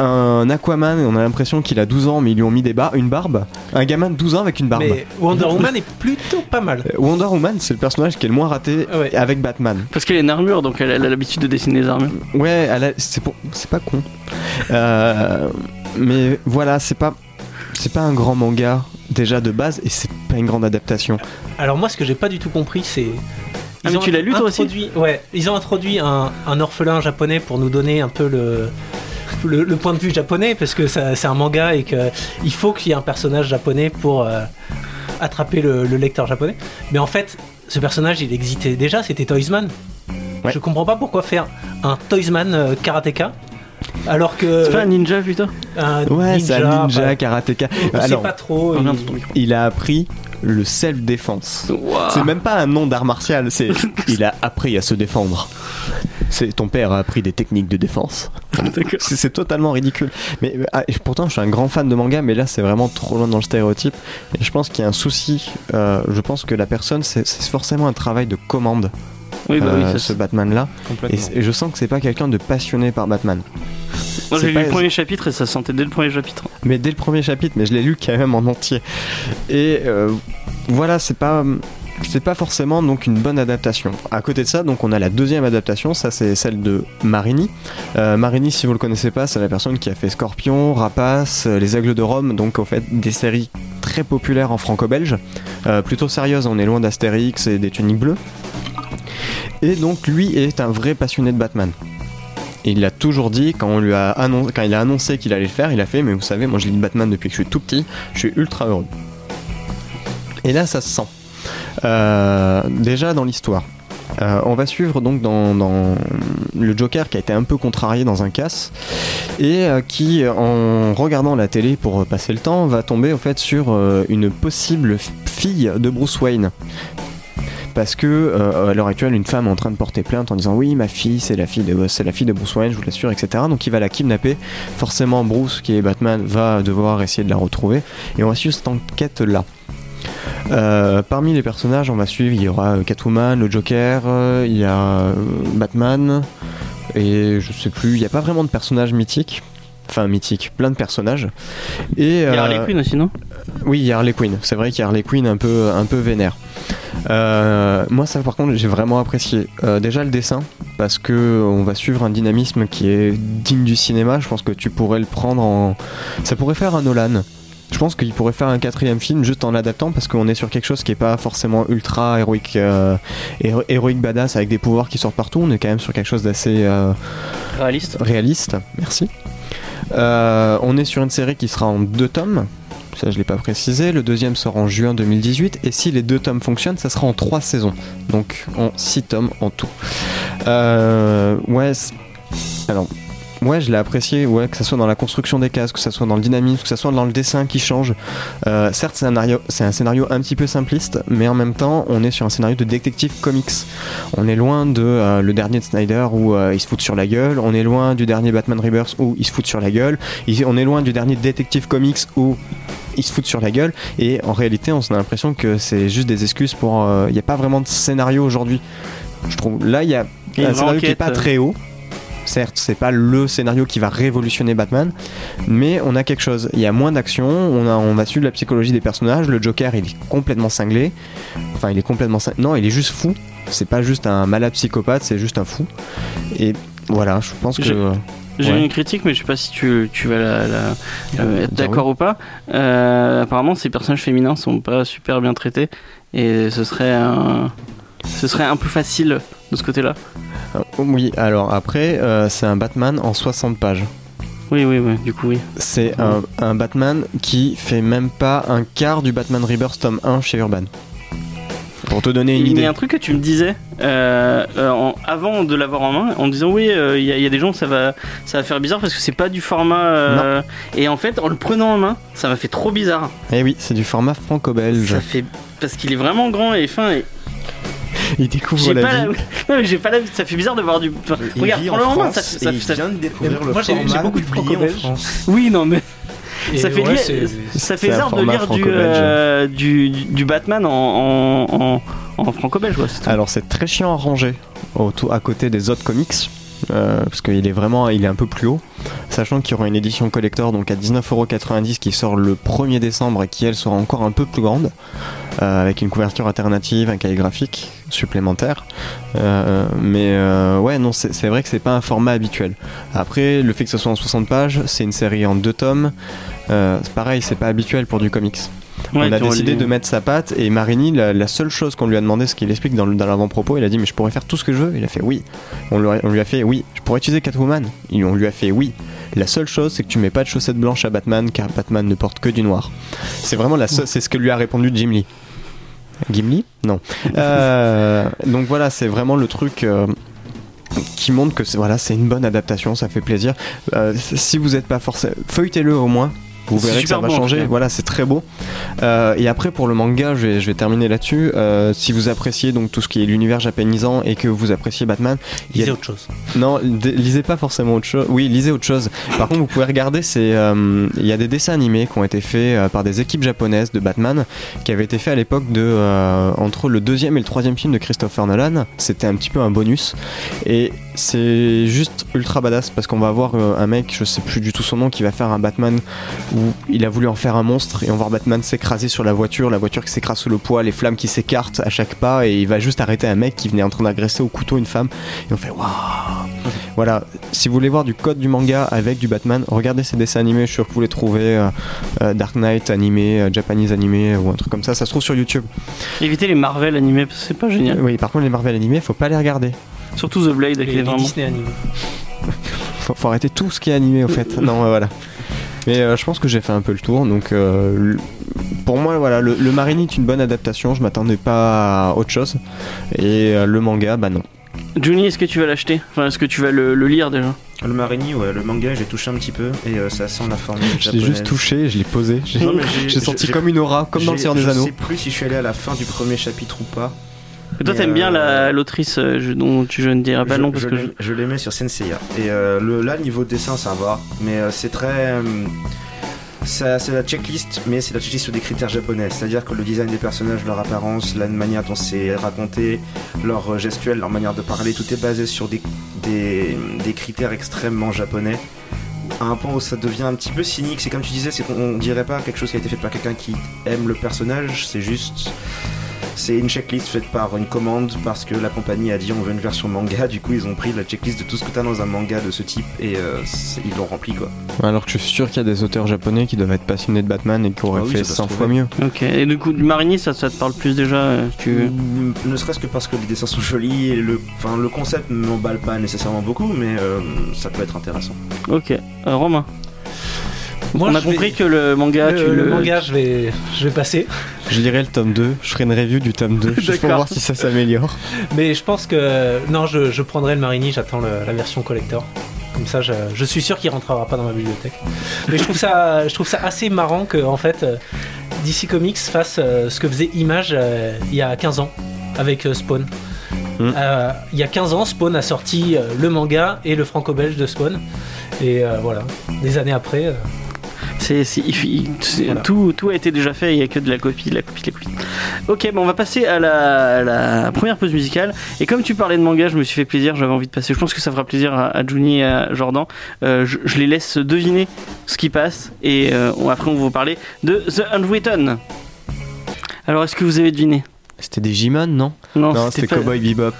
un Aquaman. On a l'impression qu'il a 12 ans, mais ils lui ont mis des bar une barbe. Un gamin de 12 ans avec une barbe. Mais Wonder Woman est plutôt pas mal. Euh, Wonder Woman, c'est le personnage qui est le moins raté Ouais. avec Batman. Parce qu'elle a une armure, donc elle a l'habitude de dessiner des armures. Ouais, c'est pour- pas con. Euh, mais voilà, c'est pas c'est pas un grand manga déjà de base et c'est pas une grande adaptation. Alors moi, ce que j'ai pas du tout compris, c'est. Ah, mais tu l'as lu, toi aussi Ouais, ils ont introduit un, un orphelin japonais pour nous donner un peu le. Le, le point de vue japonais parce que c'est un manga et que il faut qu'il y ait un personnage japonais pour euh, attraper le, le lecteur japonais. Mais en fait, ce personnage il existait déjà, c'était Toysman. Ouais. Je comprends pas pourquoi faire un Toysman euh, karatéka alors que C'est pas un ninja, putain un Ouais, c'est un ninja bah, karatéka. on sait Alors, pas trop. Il- a appris le self-défense. C'est même pas un nom d'art martial, c'est il a appris à se défendre. C'est ton père a appris des techniques de défense. C'est c'est totalement ridicule. Mais ah, et pourtant, je suis un grand fan de manga, mais là, c'est vraiment trop loin dans le stéréotype. Et je pense qu'il y a un souci. euh, je pense que la personne, c'est c'est forcément un travail de commande, Oui, bah oui, euh, ce Batman-là. Et, je sens que c'est pas quelqu'un de passionné par Batman. Moi j'ai lu le premier chapitre et ça se sentait dès le premier chapitre. Mais dès le premier chapitre, mais je l'ai lu quand même en entier. Et euh, voilà, c'est pas. C'est pas forcément donc une bonne adaptation. À côté de ça, donc on a la deuxième adaptation, ça c'est celle de Marini. Euh, Marini, si vous le connaissez pas, c'est la personne qui a fait Scorpion, Rapace, euh, Les Aigles de Rome, donc en fait des séries très populaires en franco-belge, euh, plutôt sérieuses. On est loin d'Astérix et des tuniques bleues. Et donc lui est un vrai passionné de Batman. Et il a toujours dit, quand, il a annoncé qu'il allait le faire, il a fait Mais vous savez, moi je lis Batman depuis que je suis tout petit, je suis ultra heureux. Et là, ça se sent. Euh, déjà dans l'histoire. Euh, on va suivre donc dans, le Joker qui a été un peu contrarié dans un casse et euh, qui, en regardant la télé pour passer le temps, va tomber en fait sur une possible fille de Bruce Wayne. Parce que euh, à l'heure actuelle, une femme est en train de porter plainte en disant oui, ma fille, c'est la fille de, c'est la fille de Bruce Wayne, je vous l'assure, etc. Donc il va la kidnapper. Forcément, Bruce, qui est Batman, va devoir essayer de la retrouver. Et on va suivre cette enquête là. Euh, parmi les personnages, on va suivre, il y aura euh, Catwoman, le Joker, il y a Batman, et je sais plus, il n'y a pas vraiment de personnages mythiques. Enfin, mythiques, plein de personnages. Et, Il y a euh, Harley Quinn aussi, non? Oui, il y a Harley Quinn. C'est vrai qu'il y a Harley Quinn un peu, un peu vénère. Euh, moi, ça, par contre, j'ai vraiment apprécié. Euh, déjà le dessin, parce que on va suivre un dynamisme qui est digne du cinéma. Je pense que tu pourrais le prendre en. Ça pourrait faire un Nolan. Je pense qu'il pourrait faire un quatrième film juste en l'adaptant parce qu'on est sur quelque chose qui est pas forcément ultra héroïque, euh, héro- héroïque badass avec des pouvoirs qui sortent partout. On est quand même sur quelque chose d'assez euh, Réaliste. réaliste. Merci. Euh, on est sur une série qui sera en deux tomes. Ça, je l'ai pas précisé. Le deuxième sort en juin 2018. Et si les deux tomes fonctionnent, ça sera en trois saisons. Donc en six tomes en tout. Euh, ouais. Alors. Ouais, je l'ai apprécié, ouais, que ça soit dans la construction des cases, que ça soit dans le dynamisme, que ça soit dans le dessin qui change. Euh, certes, c'est un, scénario- c'est un scénario un petit peu simpliste, mais en même temps, on est sur un scénario de détective comics. On est loin de euh, le dernier de Snyder où euh, il se fout sur la gueule. On est loin du dernier Batman Rebirth où il se fout sur la gueule. On est loin du dernier Detective Comics où il se fout sur la gueule. Et en réalité, on a l'impression que c'est juste des excuses pour. euh, Il n'y a pas vraiment de scénario aujourd'hui. Je trouve. Là, il y a un scénario qui est enquête, pas très haut. Certes, c'est pas le scénario qui va révolutionner Batman, mais on a quelque chose. Il y a moins d'action, on, a- on va suivre la psychologie des personnages. Le Joker, il est complètement cinglé. Enfin, il est complètement cinglé. Non, il est juste fou. C'est pas juste un malade psychopathe, c'est juste un fou. Et voilà, je pense que. J'ai Ouais. une critique, mais je sais pas si tu, tu vas la, la- euh, être dire d'accord ou pas. Euh, apparemment, ces personnages féminins sont pas super bien traités et ce serait un, ce serait un peu facile de ce côté-là. Euh, Oui, alors après, euh, c'est un Batman en 60 pages. Oui, oui, oui. Du coup, oui. C'est un, un Batman qui fait même pas un quart du Batman Rebirth tome 1 chez Urban. Pour te donner une Il y idée. a un truc que tu me disais euh, euh, en- avant de l'avoir en main, en disant oui, euh, il y, a- il y a des gens ça va, ça va faire bizarre parce que c'est pas du format. et en fait, en le prenant en main, ça m'a fait trop bizarre. Eh oui, c'est du format franco-belge. Ça fait parce qu'il est vraiment grand et fin. Et Il découvre la pas la... vie. non, mais j'ai pas la... Ça fait bizarre de voir du. regarde, vit prends-le en en main. France Ça, ça, et il ça- vient de découvrir le Moi, j'ai- beaucoup de. France. Oui, non, mais Et ça fait ouais, ça fait bizarre de lire du, euh, du, du Batman en, en, en, en franco-belge. Alors c'est très chiant à ranger à côté des autres comics. euh, parce qu'il est vraiment il est un peu plus haut sachant qu'il y aura une édition collector donc à 19,90€ qui sort le 1er décembre et qui elle sera encore un peu plus grande euh, avec une couverture alternative un cahier graphique supplémentaire Euh, mais euh, ouais non c'est vrai que c'est pas un format habituel après le fait que ce soit en 60 pages c'est une série en deux tomes pareil c'est pas habituel pour du comics Ouais, on a décidé les- de mettre sa patte et Marini, la, la seule chose qu'on lui a demandé, ce qu'il explique dans, l'avant-propos, il a dit mais je pourrais faire tout ce que je veux. Il a fait oui. On lui a, on lui a fait oui. Je pourrais utiliser Catwoman. Et on lui a fait oui. La seule chose, c'est que tu mets pas de chaussettes blanches à Batman car Batman ne porte que du noir. C'est vraiment la seule, c'est ce que lui a répondu Jim Lee. Gimli Non. Euh, donc voilà, c'est vraiment le truc. euh, qui montre que c'est voilà, c'est une bonne adaptation, ça fait plaisir. Euh, si vous n'êtes pas forcément, feuilletez-le au moins. Vous verrez que ça va changer. Voilà, c'est très beau. Euh, et après pour le manga, je vais, je vais terminer là-dessus. Euh, si vous appréciez donc tout ce qui est l'univers japonisant et que vous appréciez Batman, a Lisez autre chose. non, lisez pas forcément autre chose. Oui, lisez autre chose. Par contre, vous pouvez regarder, c'est euh, il y a des dessins animés qui ont été faits euh, par des équipes japonaises de Batman, qui avaient été faits à l'époque de euh, entre le deuxième et le troisième film de Christopher Nolan. C'était un petit peu un bonus et c'est juste ultra badass parce qu'on va avoir euh, un mec, je sais plus du tout son nom, qui va faire un Batman où il a voulu en faire un monstre et on va voir Batman s'écraser sur la voiture, la voiture qui s'écrase sous le poids, les flammes qui s'écartent à chaque pas et il va juste arrêter un mec qui venait en train d'agresser au couteau une femme et on fait waouh voilà, si vous voulez voir du code du manga avec du Batman, regardez ces dessins animés, je suis sûr que vous les trouvez. euh, euh, Dark Knight animé, euh, Japanese animé ou un truc comme ça, ça se trouve sur YouTube. Évitez les Marvel animés, parce que c'est pas génial. Oui, par contre, les Marvel animés, faut pas les regarder. Surtout The Blade, qui Les, est les vraiment. Disney animés. faut, faut arrêter tout ce qui est animé, au fait. non, euh, voilà. Mais euh, je pense que j'ai fait un peu le tour. Donc, euh, pour moi, voilà, le, le Marini est une bonne adaptation. Je m'attendais pas à autre chose. Et euh, le manga, bah non. Juni, est-ce que tu vas l'acheter? Enfin, est-ce que tu vas le, le lire déjà? Le Marini, ouais, le manga, j'ai touché un petit peu et euh, ça sent la formule Je l'ai juste touché, je l'ai posé. J'ai senti comme une aura, comme dans le Seigneur des Je Anneaux. sais plus si je suis allé à la fin du premier chapitre ou pas. Et Toi, t'aimes bien euh, la- l'autrice euh, je- dont tu, je ne dirai pas le nom parce je que je l'ai mis sur Senseiya. Et euh, le, là, niveau dessin, ça va. Mais euh, c'est très. euh, c'est la checklist, mais c'est la checklist sur des critères japonais. C'est-à-dire que le design des personnages, leur apparence, la manière dont c'est raconté, leur euh, gestuelle, leur manière de parler, tout est basé sur des, des, des critères extrêmement japonais. À un point où ça devient un petit peu cynique. C'est comme tu disais, c'est qu'on on dirait pas quelque chose qui a été fait par quelqu'un qui aime le personnage, c'est juste. C'est une checklist faite par une commande parce que la compagnie a dit on veut une version manga. Du coup, ils ont pris la checklist de tout ce que t'as dans un manga de ce type et euh, ils l'ont rempli quoi. Alors que je suis sûr qu'il y a des auteurs japonais qui doivent être passionnés de Batman et qui auraient Ah oui, fait ça doit 100 se fois mieux. Ok, et du coup, du Marini, ça, ça te parle plus déjà euh, tu... Mm, Ne serait-ce que parce que les dessins sont jolis et le, enfin, le concept ne m'emballe pas nécessairement beaucoup, mais euh, ça peut être intéressant. Ok, Euh, Romain, Moi, on a vais- compris que le manga, le, tu le le. manga, je vais, je vais passer. Je lirai le tome 2, je ferai une review du tome 2 juste pour voir si ça s'améliore. Mais je pense que. Non, je, je prendrai le Marini, j'attends le- la version collector. Comme ça, je, je suis sûr qu'il rentrera pas dans ma bibliothèque. Mais je trouve ça, je trouve ça assez marrant que, en fait, euh, DC Comics fasse euh, ce que faisait Image euh, il y a 15 ans avec Spawn. Mm. Euh, il y a 15 ans, Spawn a sorti le manga et le franco-belge de Spawn. Et euh, voilà, des années après. C'est, c'est- il- il- c'est- Voilà. tout, tout a été déjà fait, il n'y a que de la copie, de la copie, de la copie. Ok, bon, on va passer à la, à la première pause musicale. Et comme tu parlais de manga, je me suis fait plaisir, j'avais envie de passer. Je pense que ça fera plaisir à, à Juni et à Jordan. Euh, je, je les laisse deviner ce qui passe. Et euh, après, on va vous parler de The Unwritten. Alors, est-ce que vous avez deviné? C'était des G-Man, non Non, c'était pas- Cowboy Bebop.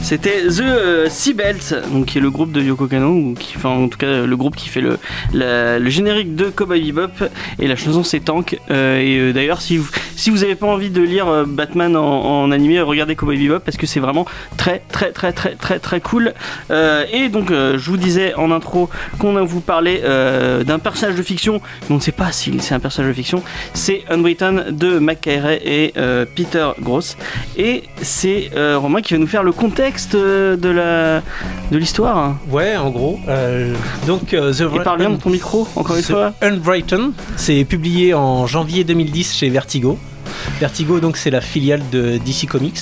C'était The euh, Sea Belt, donc qui est le groupe de Yoko Kano, ou qui, enfin en tout cas le groupe qui fait le, la- le générique de Cowboy Bebop, et la chanson c'est Tank. Euh, et euh, d'ailleurs, si vous si vous avez pas envie de lire euh, Batman en, en animé, regardez Cowboy Bebop parce que c'est vraiment très très très très très très cool. Euh, et donc euh, je vous disais en intro qu'on a vous parlé euh, d'un personnage de fiction, mais on ne sait pas si c'est un personnage de fiction. C'est Unwritten de Mac Carey et euh, Peter Gross. Et c'est euh, Romain qui va nous faire le contexte euh, de la de l'histoire. Ouais, en gros. euh, donc, euh, The Et parle bien de ton micro, encore une fois. Unwritten, c'est publié en janvier 2010 chez Vertigo. Vertigo, donc, c'est la filiale de DC Comics.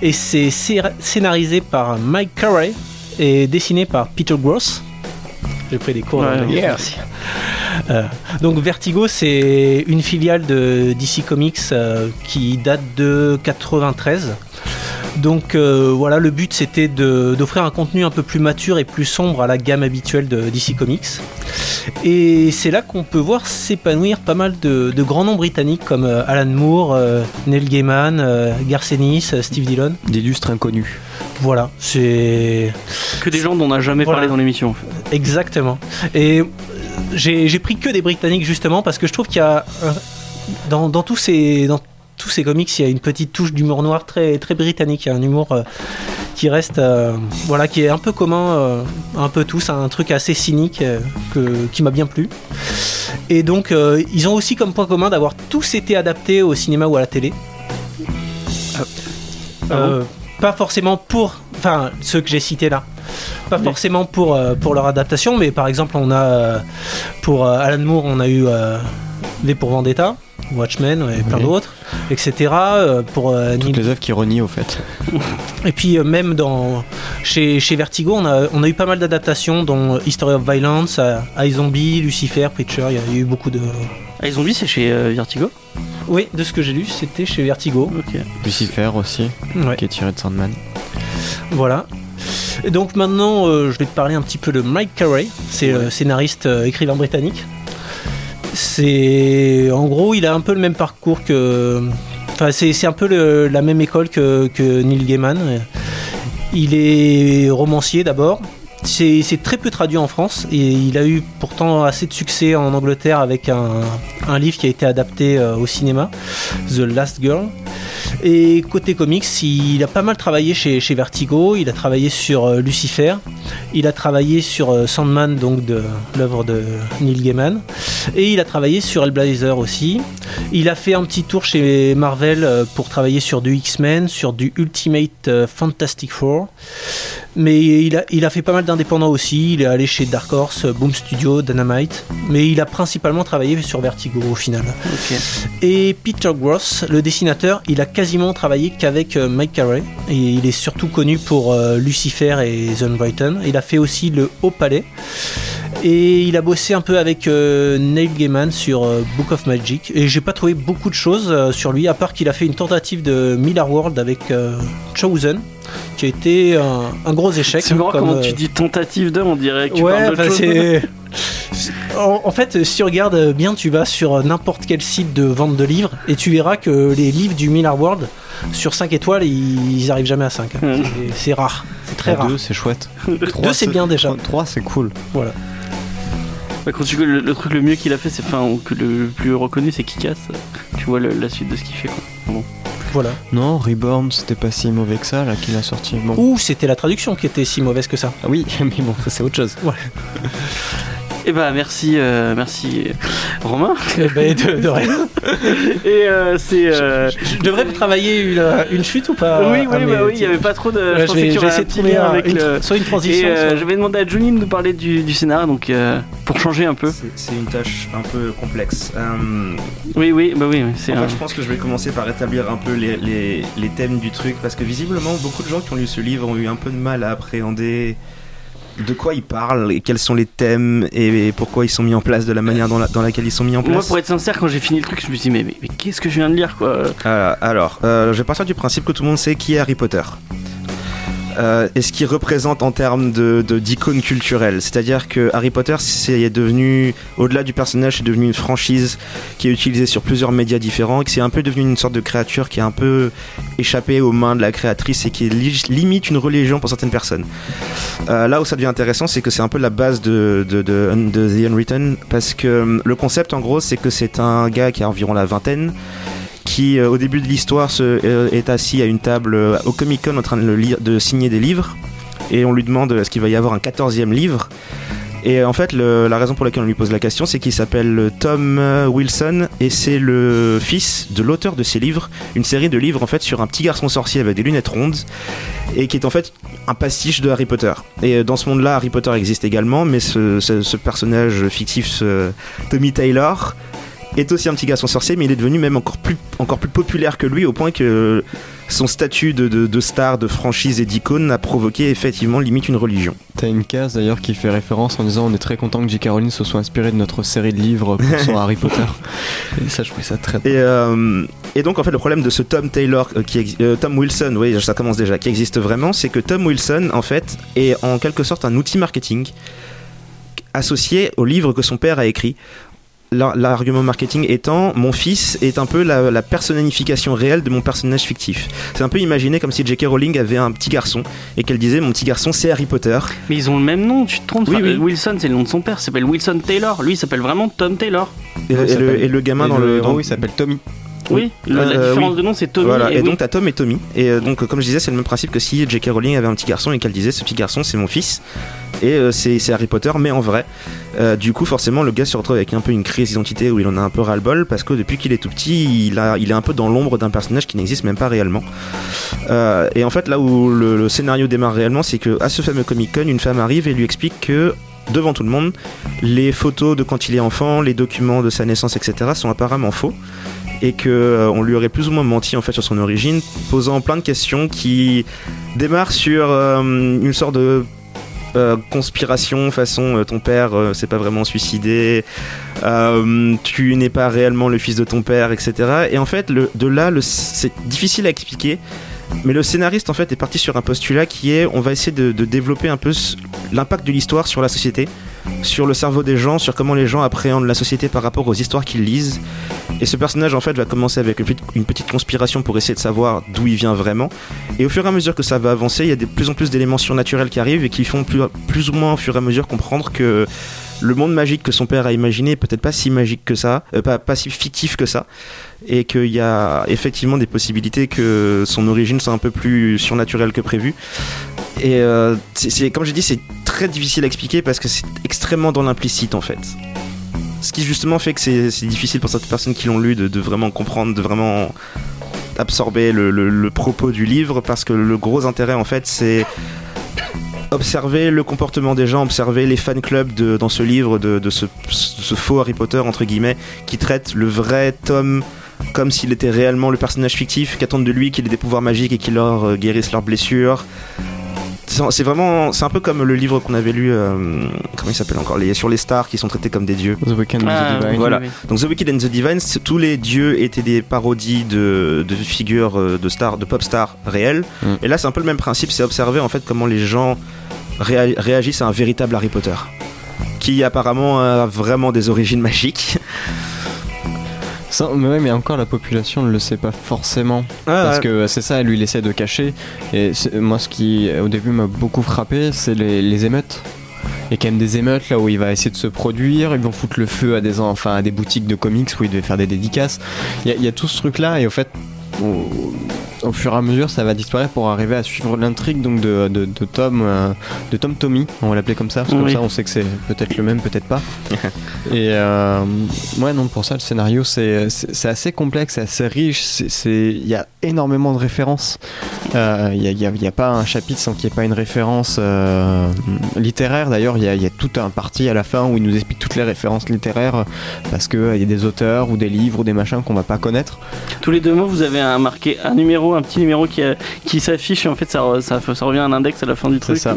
Et c'est scé- scénarisé par Mike Carey et dessiné par Peter Gross. J'ai pris des cours Ouais, merci. Euh, donc Vertigo, c'est une filiale de DC Comics euh, qui date de 93. Donc euh, voilà, le but c'était d'offrir un contenu un peu plus mature et plus sombre à la gamme habituelle de DC Comics. Et c'est là qu'on peut voir s'épanouir pas mal de, de grands noms britanniques comme euh, Alan Moore, euh, Neil Gaiman, euh, Garth Ennis, euh, Steve Dillon. D'illustres inconnus. Voilà, c'est Que des gens dont on n'a jamais Voilà. parlé dans l'émission. en fait. Exactement. Et j'ai pris que des Britanniques justement parce que je trouve qu'il y a euh, dans, dans tous ces dans tous ces comics il y a une petite touche d'humour noir très très britannique. Il y a un humour euh, qui reste euh, voilà qui est un peu commun euh, un peu tous un truc assez cynique que, qui m'a bien plu. Et donc ils ont aussi comme point commun d'avoir tous été adaptés au cinéma ou à la télé. Euh, pas forcément pour enfin ceux que j'ai cités là pas Oui. forcément pour, euh, pour leur adaptation, mais par exemple, on a euh, pour euh, Alan Moore, on a eu V pour Vendetta, Watchmen et plein Oui. d'autres, etc. Euh, pour euh, Toutes les œuvres qui renient au fait. Et puis euh, même dans chez, chez Vertigo, on a, on a eu pas mal d'adaptations, dont History of Violence, iZombie, Lucifer, Preacher. Il y a eu beaucoup de. Ah, les zombies, c'est chez euh, Vertigo? Oui, de ce que j'ai lu, c'était chez Vertigo. Lucifer aussi, Ouais. qui est tiré de Sandman. Voilà. Et donc maintenant, euh, je vais te parler un petit peu de Mike Carey. C'est le scénariste, euh, écrivain britannique. C'est en gros, il a un peu le même parcours que. Enfin, c'est un peu la même école que, Neil Gaiman. Il est romancier d'abord. C'est très peu traduit en France et il a eu pourtant assez de succès en Angleterre avec un, un livre qui a été adapté euh, au cinéma, The Last Girl. Et côté comics, il a pas mal travaillé chez, chez Vertigo, il a travaillé sur euh, Lucifer, Il a travaillé sur euh, Sandman, donc de l'œuvre de Neil Gaiman. Et il a travaillé sur Hellblazer aussi. Il a fait un petit tour chez Marvel euh, pour travailler sur du X-Men, sur du Ultimate Fantastic Four. Mais il a, il a fait pas mal d'indépendants aussi. Il est allé chez Dark Horse, Boom Studio, Dynamite. Mais il a principalement travaillé sur Vertigo au final. Et Peter Gross, le dessinateur, il a quasiment travaillé qu'avec euh, Mike Carey. Et il est surtout connu pour euh, Lucifer et The Brighton. Il a fait aussi le Haut Palais. Et il a bossé un peu avec euh, Neil Gaiman sur Book of Magic. Et j'ai pas trouvé beaucoup de choses sur lui, à part qu'il a fait une tentative de Miller World avec Chosen, qui a été un, un gros échec. C'est marrant comme, comment euh, tu dis tentative de, on dirait que tu ouais, parles c'est. En, en fait, si tu regardes bien, tu vas sur n'importe quel site de vente de livres et tu verras que les livres du Miller World, sur 5 étoiles, ils, ils arrivent jamais à 5. hein. Mm. C'est- C'est rare. C'est très rare. deux, c'est chouette. Deux, c'est bien déjà. 3, c'est cool. Voilà. Ouais, quand tu le, le truc le mieux qu'il a fait, c'est enfin ou que le plus reconnu, c'est Kikas. Tu vois le- la suite de ce qu'il fait. Quoi. Voilà. Non, Reborn, c'était pas si mauvais que ça, là, qu'il a sorti. Bon. Ou c'était la traduction qui était si mauvaise que ça. Ah oui, mais bon, ça c'est autre chose. Et bah merci, euh, merci Romain. Eh ben, de, de rien. Et euh, c'est. euh, Je devrais travailler une, une chute ou pas? Oui, oui, Ah, bah oui, il n'y avait pas trop de. Ouais, je je pensais vais, je vais essayer de trouver un- avec une, le. soit une Et transition. euh, soit- je vais demander à Johnny de nous parler du, du scénario, donc euh, pour changer un peu. C'est- une tâche un peu complexe. Euh, Oui, oui, bah oui, en un. fait, je pense que je vais commencer par établir un peu les, les- les thèmes du truc parce que visiblement, beaucoup de gens qui ont lu ce livre ont eu un peu de mal à appréhender de quoi ils parlent et quels sont les thèmes et, et pourquoi ils sont mis en place de la manière dans, la- dans laquelle ils sont mis en place. Moi, pour être sincère, quand j'ai fini le truc, je me suis dit, mais, mais, mais qu'est-ce que je viens de lire, quoi Euh, alors, euh, je vais partir du principe que tout le monde sait qui est Harry Potter. Euh, et ce qu'il représente en termes de d'icône culturelle. C'est-à-dire que Harry Potter, c'est devenu, au-delà du personnage, c'est devenu une franchise qui est utilisée sur plusieurs médias différents, que c'est un peu devenu une sorte de créature qui est un peu échappée aux mains de la créatrice et qui limite une religion pour certaines personnes. Euh, là où ça devient intéressant, c'est que c'est un peu la base de, de The Unwritten, parce que euh, le concept, en gros, c'est que c'est un gars qui a environ la vingtaine, qui euh, au début de l'histoire euh, est assis à une table euh, au Comic Con en train de, signer des livres. Et on lui demande est-ce qu'il va y avoir un quatorzième livre? Et en fait la raison pour laquelle on lui pose la question c'est qu'il s'appelle Tom Wilson et c'est le fils de l'auteur de ces livres. Une série de livres en fait sur un petit garçon sorcier avec des lunettes rondes et qui est en fait un pastiche de Harry Potter. Et dans ce monde là Harry Potter existe également mais ce, personnage fictif Tommy Taylor est aussi un petit garçon sorcier, mais il est devenu même encore plus, encore plus populaire que lui, au point que son statut de, de- de star, de franchise et d'icône a provoqué effectivement limite une religion. T'as une case d'ailleurs qui fait référence en disant on est très content que J.K. Rowling se soit inspiré de notre série de livres pour son Harry Potter. Et ça, je trouvais ça très Et, euh, et donc en fait le problème de ce Tom Taylor, euh, qui euh, Tom Wilson, oui ça commence déjà, qui existe vraiment, c'est que Tom Wilson en fait est en quelque sorte un outil marketing associé au livre que son père a écrit. L'ar- L'argument marketing étant, mon fils est un peu la, la personnification réelle de mon personnage fictif. C'est un peu imaginer comme si J.K. Rowling avait un petit garçon et qu'elle disait mon petit garçon c'est Harry Potter. Mais ils ont le même nom, tu te trompes. Oui, Enfin, oui. Wilson, c'est le nom de son père, il s'appelle Wilson Taylor. Lui, il s'appelle vraiment Tom Taylor. Et, le, et le gamin Et dans le, dans- héros, il s'appelle Tommy. Oui, le- la Euh, différence oui. de nom, c'est Tommy. Voilà, et, donc t'as Tom et Tommy. Et euh, donc, comme je disais, c'est le même principe que si J.K. Rowling avait un petit garçon et qu'elle disait ce petit garçon c'est mon fils. Et euh, c'est Harry Potter, mais en vrai. Euh, du coup, forcément, le gars se retrouve avec un peu une crise d'identité où il en a un peu ras-le-bol parce que depuis qu'il est tout petit, il, a, il est un peu dans l'ombre d'un personnage qui n'existe même pas réellement. Euh, et en fait, là où le, le scénario démarre réellement, c'est que à ce fameux Comic Con, une femme arrive et lui explique que devant tout le monde, les photos de quand il est enfant, les documents de sa naissance, etc., sont apparemment faux et que euh, on lui aurait plus ou moins menti en fait sur son origine, posant plein de questions qui démarrent sur euh, une sorte de euh, conspiration façon ton père euh, s'est pas vraiment suicidé, tu n'es pas réellement le fils de ton père, etc. Et en fait, de là, c'est difficile à expliquer. Mais le scénariste en fait est parti sur un postulat qui est on va essayer de, développer un peu l'impact de l'histoire sur la société, sur le cerveau des gens, sur comment les gens appréhendent la société par rapport aux histoires qu'ils lisent. Et ce personnage en fait va commencer avec une petite, conspiration pour essayer de savoir d'où il vient vraiment. Et au fur et à mesure que ça va avancer, il y a de plus en plus d'éléments surnaturels qui arrivent et qui font plus ou moins au fur et à mesure comprendre que le monde magique que son père a imaginé est peut-être pas si magique que ça, euh, pas, si fictif que ça, et qu'il y a effectivement des possibilités que son origine soit un peu plus surnaturelle que prévu. Et euh, c'est- comme j'ai dit, c'est très difficile à expliquer parce que c'est extrêmement dans l'implicite en fait. Ce qui justement fait que c'est difficile pour certaines personnes qui l'ont lu de, vraiment comprendre, de vraiment absorber le propos du livre parce que le gros intérêt en fait c'est observer le comportement des gens, observer les fan clubs dans ce livre de, ce faux Harry Potter entre guillemets qui traite le vrai Tom comme s'il était réellement le personnage fictif, qui attendent de lui qu'il ait des pouvoirs magiques et qu'il leur euh, guérisse leurs blessures. C'est vraiment, c'est un peu comme le livre qu'on avait lu, euh, comment il s'appelle encore, les, sur les stars qui sont traités comme des dieux. The Ah, of the Divine. Voilà. oui. Donc The Wicked and the Divine, tous les dieux étaient des parodies de, de figures euh, de stars, de pop stars réelles. Mm. Et là, c'est un peu le même principe, c'est observer en fait comment les gens réa- réagissent à un véritable Harry Potter, qui apparemment a vraiment des origines magiques. Ça, mais, ouais, mais encore la population ne le sait pas forcément. Parce que euh, c'est ça, lui il essaie de cacher. Et moi, ce qui au début m'a beaucoup frappé, c'est les, les émeutes. Il y a quand même des émeutes là où il va essayer de se produire, ils vont foutre le feu à des, enfin, à des boutiques de comics où il devait faire des dédicaces. Il y a, il y a tout ce truc là, et au fait, au, au fur et à mesure, ça va disparaître pour arriver à suivre l'intrigue donc de, de, de Tom, euh, de Tom Tommy, on va l'appeler comme ça, parce que Oui. comme ça on sait que c'est peut-être le même, peut-être pas. et euh, ouais, non, pour ça, le scénario c'est assez complexe, c'est assez riche, il y a énormément de références. Euh, Il n'y a, y a- il y a pas un chapitre sans qu'il n'y ait pas une référence euh, littéraire. D'ailleurs, il y, a- y a tout un parti à la fin où il nous explique toutes les références littéraires parce qu'il y a des auteurs ou des livres ou des machins qu'on va pas connaître. Tous les deux mots, vous avez un marqué un numéro, un petit numéro qui, a- qui s'affiche et en fait ça, ça, ça revient à un index à la fin du truc. ça.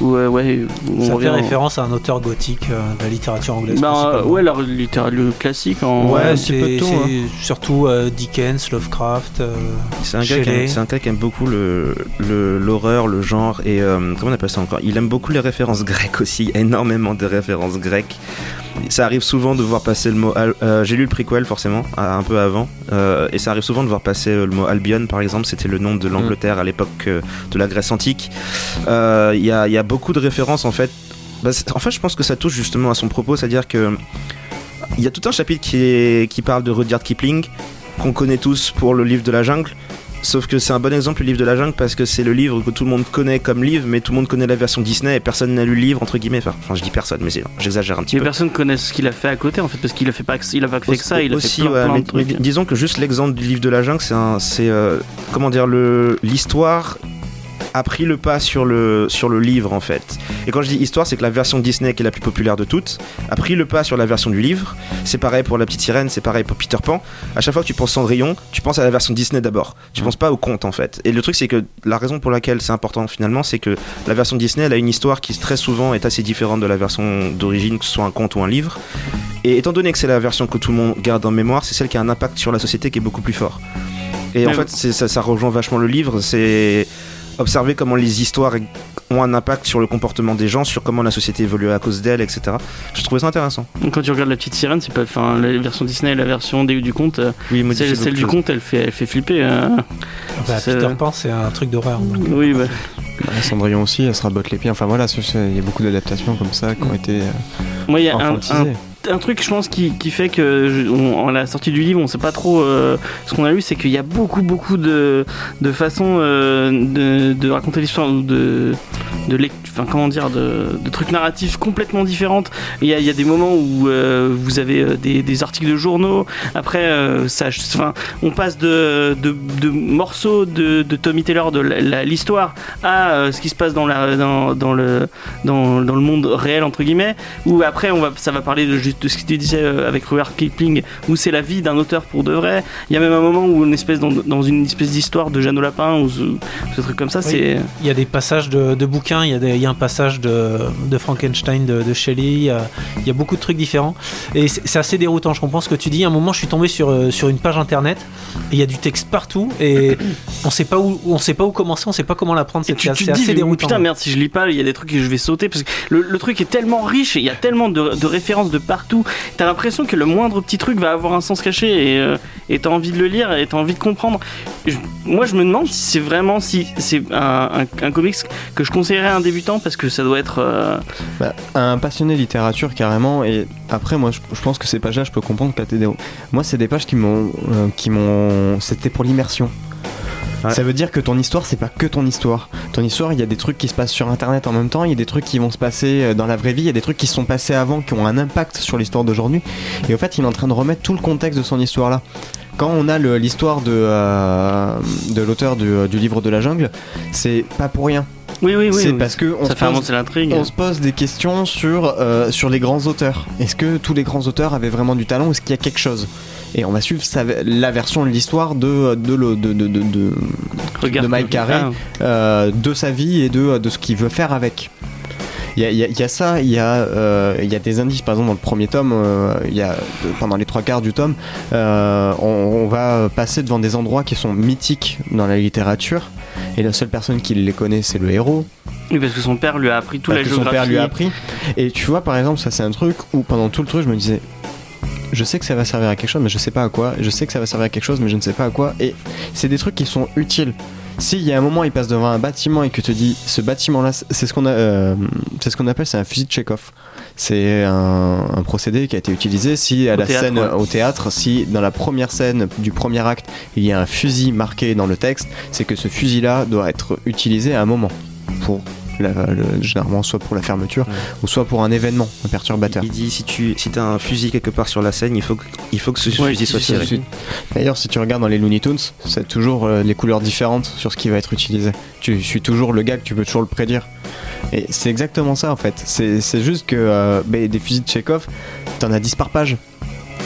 Où, où, euh, ouais, où on Ça revient fait en- référence à un auteur gothique euh, de la littérature anglaise. Ben, euh, principalement. ouais, alors littéral, le classique en. Ouais, un petit peu de c'est tout, hein. c'est surtout euh, Dickens, Lovecraft. euh, C'est un, gars qui aime- c'est un gars qui aime beaucoup le- le- l'horreur, le, genre, et euh, comment on appelle ça encore? Il aime beaucoup les références grecques aussi, énormément de références grecques. Ça arrive souvent de voir passer le mot. Euh, J'ai lu le prequel forcément, un peu avant, euh, et ça arrive souvent de voir passer euh, le mot Albion par exemple, c'était le nom de l'Angleterre à l'époque euh, de la Grèce antique. Euh, Il y, y a beaucoup de références en fait. Bah, en fait, je pense que ça touche justement à son propos, c'est-à-dire que. Il y a tout un chapitre qui, est, qui parle de Rudyard Kipling, qu'on connaît tous pour le livre de la jungle. Sauf que c'est un bon exemple le livre de la jungle parce que c'est le livre que tout le monde connaît comme livre, mais tout le monde connaît la version Disney et personne n'a lu le livre entre guillemets. Enfin, enfin, je dis personne, mais j'exagère un petit Mais peu. personne connaît ce qu'il a fait à côté en fait parce qu'il a fait pas que, il a pas fait que ça, il a aussi, fait plein, ouais, plein mais, de trucs. mais disons que juste l'exemple du livre de la jungle, c'est euh, comment dire le l'histoire a pris le pas sur le sur le livre en fait. Et quand je dis histoire, c'est que la version Disney qui est la plus populaire de toutes a pris le pas sur la version du livre. C'est pareil pour la petite sirène, c'est pareil pour Peter Pan. À chaque fois que tu penses Cendrillon, tu penses à la version Disney d'abord. Tu penses pas au conte en fait. Et le truc c'est que la raison pour laquelle c'est important finalement, c'est que la version Disney elle a une histoire qui très souvent est assez différente de la version d'origine, que ce soit un conte ou un livre. Et étant donné que c'est la version que tout le monde garde en mémoire, c'est celle qui a un impact sur la société qui est beaucoup plus fort. Et en fait, ça, ça rejoint vachement le livre. C'est observer comment les histoires ont un impact sur le comportement des gens, sur comment la société évolue à cause d'elles, etc. Je trouvais ça intéressant. Quand tu regardes la petite sirène, c'est pas, enfin, la version Disney et la version des- du conte, euh, Oui, celle, celle du conte, elle fait, elle fait flipper. euh. bah, C'est- Peter Pan, c'est un truc d'horreur. donc. Oui, bah. Bah, Cendrillon aussi, elle se rabote les pieds. Enfin voilà, il y a beaucoup d'adaptations comme ça qui ont été euh, Moi, il y a un, un, un truc, je pense, qui, qui fait que, je- la sortie du livre, on sait pas trop euh, ce qu'on a lu, c'est qu'il y a beaucoup, beaucoup de, de façons euh, de, de raconter l'histoire de, de enfin, comment dire, de, de trucs narratifs complètement différentes. Il y a, il y a des moments où euh, vous avez euh, des, des articles de journaux. Après, euh, ça, enfin, on passe de, de, de morceaux de, Tommy Taylor de l'histoire à euh, ce qui se passe dans, la, dans, dans le, dans, dans le monde réel entre guillemets où après on va ça va parler de, ce que tu disais avec Rudyard Kipling où c'est la vie d'un auteur pour de vrai il y a même un moment où une espèce dans, une espèce d'histoire de Jeanne au lapin ou ce, ce truc comme ça c'est Il y a des passages de, de bouquins, il y, a des- il y a un passage de, de Frankenstein de, de Shelley, il y, a, il y a beaucoup de trucs différents. Et c'est assez déroutant, je comprends ce que tu dis. À un moment, je suis tombé sur, euh, sur une page internet, et il y a du texte partout, et on sait pas où, on sait pas où commencer, on sait pas comment l'apprendre, et c'est assez, dis assez déroutant. putain merde si je lis pas il y a des trucs que je vais sauter parce que le, le truc est tellement riche et il y a tellement de, de références de partout t'as l'impression que le moindre petit truc va avoir un sens caché et euh, t'as envie de le lire et t'as envie de comprendre Je- moi je me demande si c'est vraiment si c'est un, un, un comics que je conseillerais à un débutant parce que ça doit être euh, Bah, un passionné de littérature carrément et après moi je, je pense que ces pages là je peux comprendre que la TDO moi c'est des pages qui m'ont euh, qui m'ont c'était pour l'immersion Ouais. Ça veut dire que ton histoire, c'est pas que ton histoire. Ton histoire, il y a des trucs qui se passent sur internet en même temps, il y a des trucs qui vont se passer euh, dans la vraie vie, il y a des trucs qui se sont passés avant qui ont un impact sur l'histoire d'aujourd'hui. Et au fait, il est en train de remettre tout le contexte de son histoire là. Quand on a le- l'histoire de, euh, de l'auteur du, du livre de la jungle, c'est pas pour rien. Oui, oui, oui. c'est oui. parce que on ça se fait pose- avancer l'intrigue. on se pose des questions sur, euh, sur les grands auteurs. Est-ce que tous les grands auteurs avaient vraiment du talent ou est-ce qu'il y a quelque chose? Et on va suivre sa- la version de l'histoire de, de, de, de, de- de- Regarde. de Mike Carré. Ah, euh, de sa vie et de, de ce qu'il veut faire avec. Il y a, y y ça, il y, a, euh, y a des indices, par exemple dans le premier tome, euh, y a, pendant les trois quarts du tome, euh, on, on va passer devant des endroits qui sont mythiques dans la littérature, et la seule personne qui les connaît c'est le héros, Oui, parce que son père lui a appris toute parce la que son père lui a appris. Et tu vois, par exemple, ça c'est un truc où pendant tout le truc, je me disais, je sais que ça va servir à quelque chose, mais je sais pas à quoi. Je sais que ça va servir à quelque chose, mais je ne sais pas à quoi. Et c'est des trucs qui sont utiles. S'il y a un moment, il passe devant un bâtiment et que te dit, ce bâtiment-là, c'est ce qu'on a, euh, c'est ce qu'on appelle, c'est un fusil de Chekhov. C'est un, un procédé qui a été utilisé si à Au la théâtre, scène, ouais. au théâtre, si dans la première scène du premier acte, il y a un fusil marqué dans le texte, c'est que ce fusil-là doit être utilisé à un moment pour la- le- généralement soit pour la fermeture Ouais. ou soit pour un événement un perturbateur. Il dit si tu si as un fusil quelque part sur la scène, il faut que, il faut que ce Ouais, fusil soit tiré. D'ailleurs, si tu regardes dans les Looney Tunes, c'est toujours euh, les couleurs différentes sur ce qui va être utilisé. Tu suis toujours le gag, tu peux toujours le prédire. Et c'est exactement ça en fait. C'est c'est juste que euh, ben, des fusils de Chekhov, t'en as 10 par page.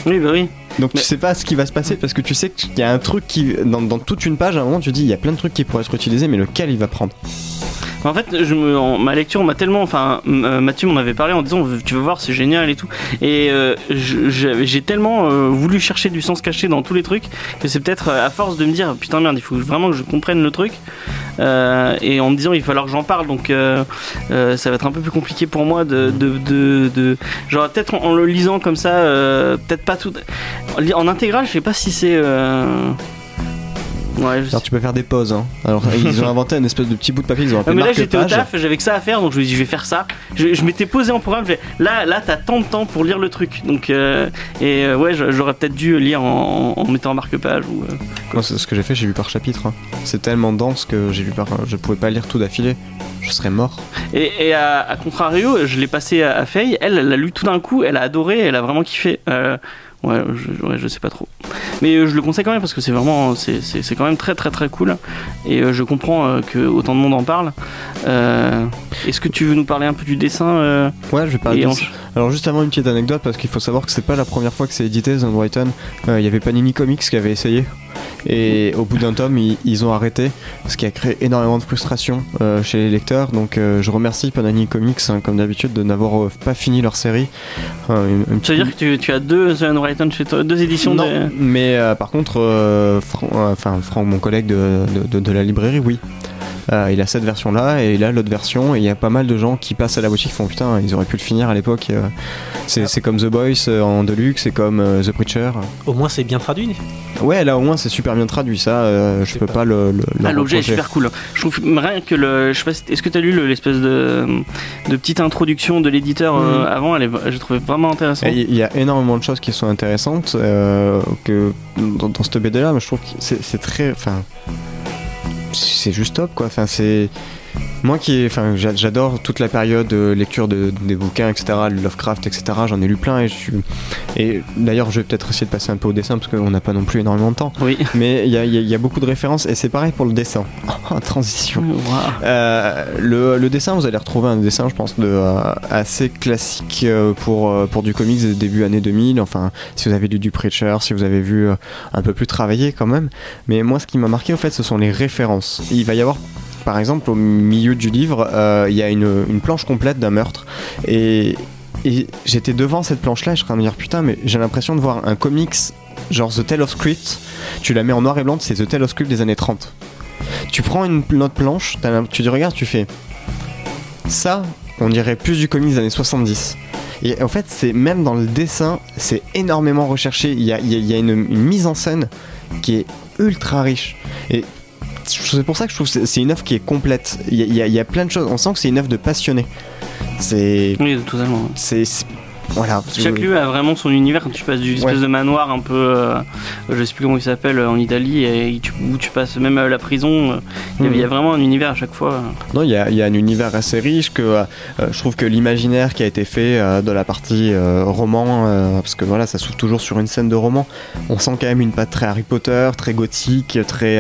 Oui, bah oui. Donc Mais- tu sais pas ce qui va se passer parce que tu sais qu'il y a un truc qui. Dans, dans toute une page, à un moment, tu dis il y a plein de trucs qui pourraient être utilisés, mais lequel il va prendre? En fait, je me, ma lecture m'a tellement. Enfin, euh, Mathieu m'en avait parlé en disant Tu veux voir, c'est génial et tout. Et euh, j'ai tellement euh, voulu chercher du sens caché dans tous les trucs que c'est peut-être euh, à force de me dire Putain, merde, il faut vraiment que je comprenne le truc. Et en me disant Il va falloir que j'en parle. Donc, ça va être un peu plus compliqué pour moi de. de, de, genre, peut-être en, en le lisant comme ça, peut-être pas tout. En, en intégral, je sais pas si c'est. Ouais, je Alors tu peux faire des pauses. Hein. Alors ils ont inventé une espèce de petit bout de papier, ils ont Non, appelé mais là j'étais au taf, j'avais que ça à faire, donc je me dis je vais faire ça. Je, je m'étais posé en programme, là là t'as tant de temps pour lire le truc, donc euh, et euh, ouais j'aurais peut-être dû lire en, en- en mettant en marque-page ou. euh, Moi, ce que j'ai fait, j'ai lu par chapitre. hein. C'est tellement dense que j'ai lu par. Je pouvais pas lire tout d'affilée. Je serais mort. Et, et à, à contrario, je l'ai passé à, à Faye, elle elle l'a lu tout d'un coup, elle a adoré, elle a vraiment kiffé. Ouais, je, ouais, je sais pas trop. Mais euh, je le conseille quand même parce que c'est vraiment, c'est, c'est, c'est quand même très très très cool. Et euh, je comprends euh, que autant de monde en parle. Euh, est-ce que tu veux nous parler un peu du dessin Ouais, je vais parler et de en- Alors juste avant une petite anecdote parce qu'il faut savoir que c'est pas la première fois que c'est édité Zone Brighton. Il y avait Panini Comics qui avait essayé et au bout d'un tome ils, ils ont arrêté ce qui a créé énormément de frustration euh, chez les lecteurs. Donc euh, je remercie Panini Comics hein, comme d'habitude de n'avoir euh, pas fini leur série. Une- une Ça veut dire que tu, tu as deux The Unwritten chez toi, deux éditions non, mais euh, par contre, euh, Fran- euh, enfin Franck, mon collègue de, de- de- de la librairie, oui. Euh, il a cette version-là et il a l'autre version et il y a pas mal de gens qui passent à la boutique qui font putain ils auraient pu le finir à l'époque. euh, c'est comme The Boys euh, en deluxe, c'est comme The Preacher. Au moins, c'est bien traduit. Ouais là au moins c'est super bien traduit ça, euh, je peux pas- pas le... Ah, l'objet est super cool. Je trouve rien que le. Je sais pas, si- est-ce que tu as lu le- l'espèce de, de petite introduction de l'éditeur euh, Mhm. avant? Elle est, Je trouvais vraiment intéressant. Il y a énormément de choses qui sont intéressantes euh, que dans, dans cette BD là, mais je trouve que c'est c'est très, enfin, c'est juste top quoi. Enfin c'est moi qui, enfin, j'a- j'adore toute la période de lecture de, des bouquins, etc., Lovecraft, etc. J'en ai lu plein et je suis, et d'ailleurs je vais peut-être essayer de passer un peu au dessin parce qu'on n'a pas non plus énormément de temps. Oui. Mais il y a, y y beaucoup de références et c'est pareil pour le dessin. En transition. Waouh. Euh, le, le dessin, vous allez retrouver un dessin, je pense, de, euh, assez classique euh, pour, euh, pour du comics début années 2000. Enfin, si vous avez lu du Preacher, si vous avez vu euh, un peu plus travaillé quand même. Mais moi, ce qui m'a marqué, en fait, ce sont les références. Il va y avoir. Par exemple, au milieu du livre, euh, il y a une, planche complète d'un meurtre. Et, j'étais devant cette planche-là et je suis en train de me dire putain, mais j'ai l'impression de voir un comics genre The Tale of Script. Tu la mets en noir et blanc, c'est The Tale of Script des années 30. Tu prends une autre planche, tu te regardes, tu fais ça, on dirait plus du comics des années 70. Et en fait, c'est même dans le dessin, c'est énormément recherché. Il y a, une, mise en scène qui est ultra riche. C'est pour ça que je trouve que c'est une œuvre qui est complète. Il y, a, y y plein de choses. On sent que c'est une œuvre de passionné. C'est Oui, totalement. c'est voilà. Chaque lieu a vraiment son univers. Tu passes d'une espèce Ouais. de manoir un peu, euh, je sais plus comment il s'appelle euh, en Italie, et tu, où tu passes même à la prison, euh, il y a- y, a vraiment un univers à chaque fois. Non, il y a, il y a un univers assez riche que euh, euh, je trouve que l'imaginaire qui a été fait euh, de la partie euh, roman, euh, parce que voilà, ça s'ouvre toujours sur une scène de roman, on sent quand même une patte très Harry Potter, très gothique, très.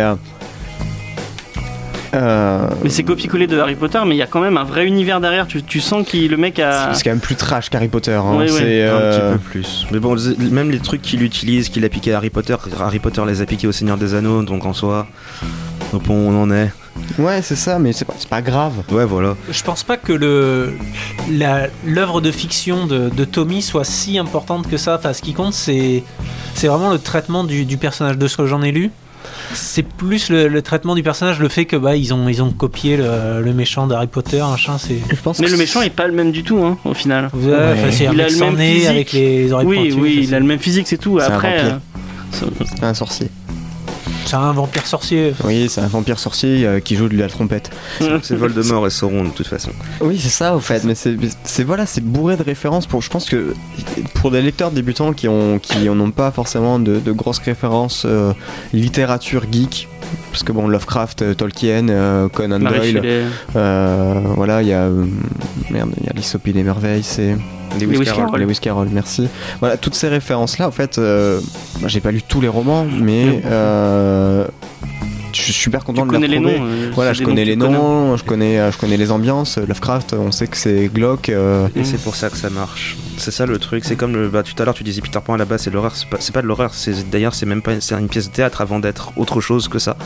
Euh, euh, Mais c'est copié-collé de Harry Potter, mais il y a quand même un vrai univers derrière. Tu, tu sens que le mec a. c'est quand même plus trash qu'Harry Potter. hein. Ouais, ouais. C'est, Un euh, petit peu plus. Mais bon, même les trucs qu'il utilise, qu'il a piqué à Harry Potter, Harry Potter les a piqués au Seigneur des Anneaux, donc en soi, où on en est. Ouais, c'est ça, mais c'est pas, c'est pas grave. Ouais, voilà. Je pense pas que le l'œuvre de fiction de, de Tommy soit si importante que ça. Enfin, ce qui compte, c'est c'est vraiment le traitement du, du personnage. De ce que j'en ai lu, c'est plus le, le traitement du personnage, le fait que bah ils ont ils ont copié le, le méchant d'Harry Potter, machin. C'est Je pense Mais que le méchant est pas le même du tout, hein, au final. Ouais, un Il a le même nez physique. avec les oreilles Oui, pointues, oui, il c'est- a le même physique, c'est tout. C'est un Après, euh, c'est un sorcier. C'est un vampire sorcier. Oui, c'est un vampire sorcier euh, qui joue de la trompette. C'est Voldemort et Sauron de toute façon. Oui, c'est ça au fait, mais c'est voilà, c'est bourré de références pour je pense que pour des lecteurs débutants qui ont qui n'ont pas forcément de, de grosses références euh, littérature geek parce que bon Lovecraft, euh, Tolkien, euh, Conan Marie Doyle, euh, voilà, il y a merde, il y a L'Isopie des merveilles, c'est Lewis Lewis Carroll. Carroll. Lewis Carroll, merci. Voilà, toutes ces références là, en fait, euh, j'ai pas lu tous les romans, mais euh, je suis super content Tu de connais les noms. euh, Voilà, je connais les connais. noms, je connais, je connais les ambiances. Lovecraft, on sait que c'est glauque. euh, Et c'est pour ça que ça marche. C'est ça le truc. C'est comme le. Bah, tout à l'heure, tu disais Peter Pan à la base, c'est l'horreur. C'est pas, c'est pas de l'horreur. C'est d'ailleurs, c'est même pas. C'est une pièce de théâtre avant d'être autre chose que ça.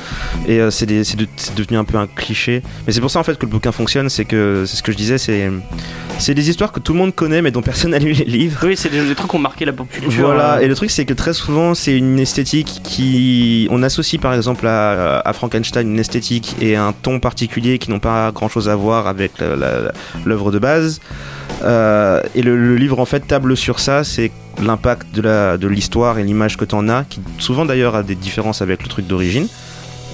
Et euh, c'est des- c'est de- c'est devenu un peu un cliché. Mais c'est pour ça en fait que le bouquin fonctionne. C'est que c'est ce que je disais. C'est c'est des histoires que tout le monde connaît, mais dont personne n'a lu les livres. Oui, c'est des, des trucs qui ont marqué la pop culture. Voilà, et le truc c'est que très souvent c'est une esthétique qui... On associe par exemple à, à Frankenstein une esthétique et un ton particulier qui n'ont pas grand chose à voir avec l'œuvre de base. Euh, et le, livre en fait table sur ça, c'est l'impact de la- de l'histoire et l'image que tu en as, qui souvent d'ailleurs a des différences avec le truc d'origine.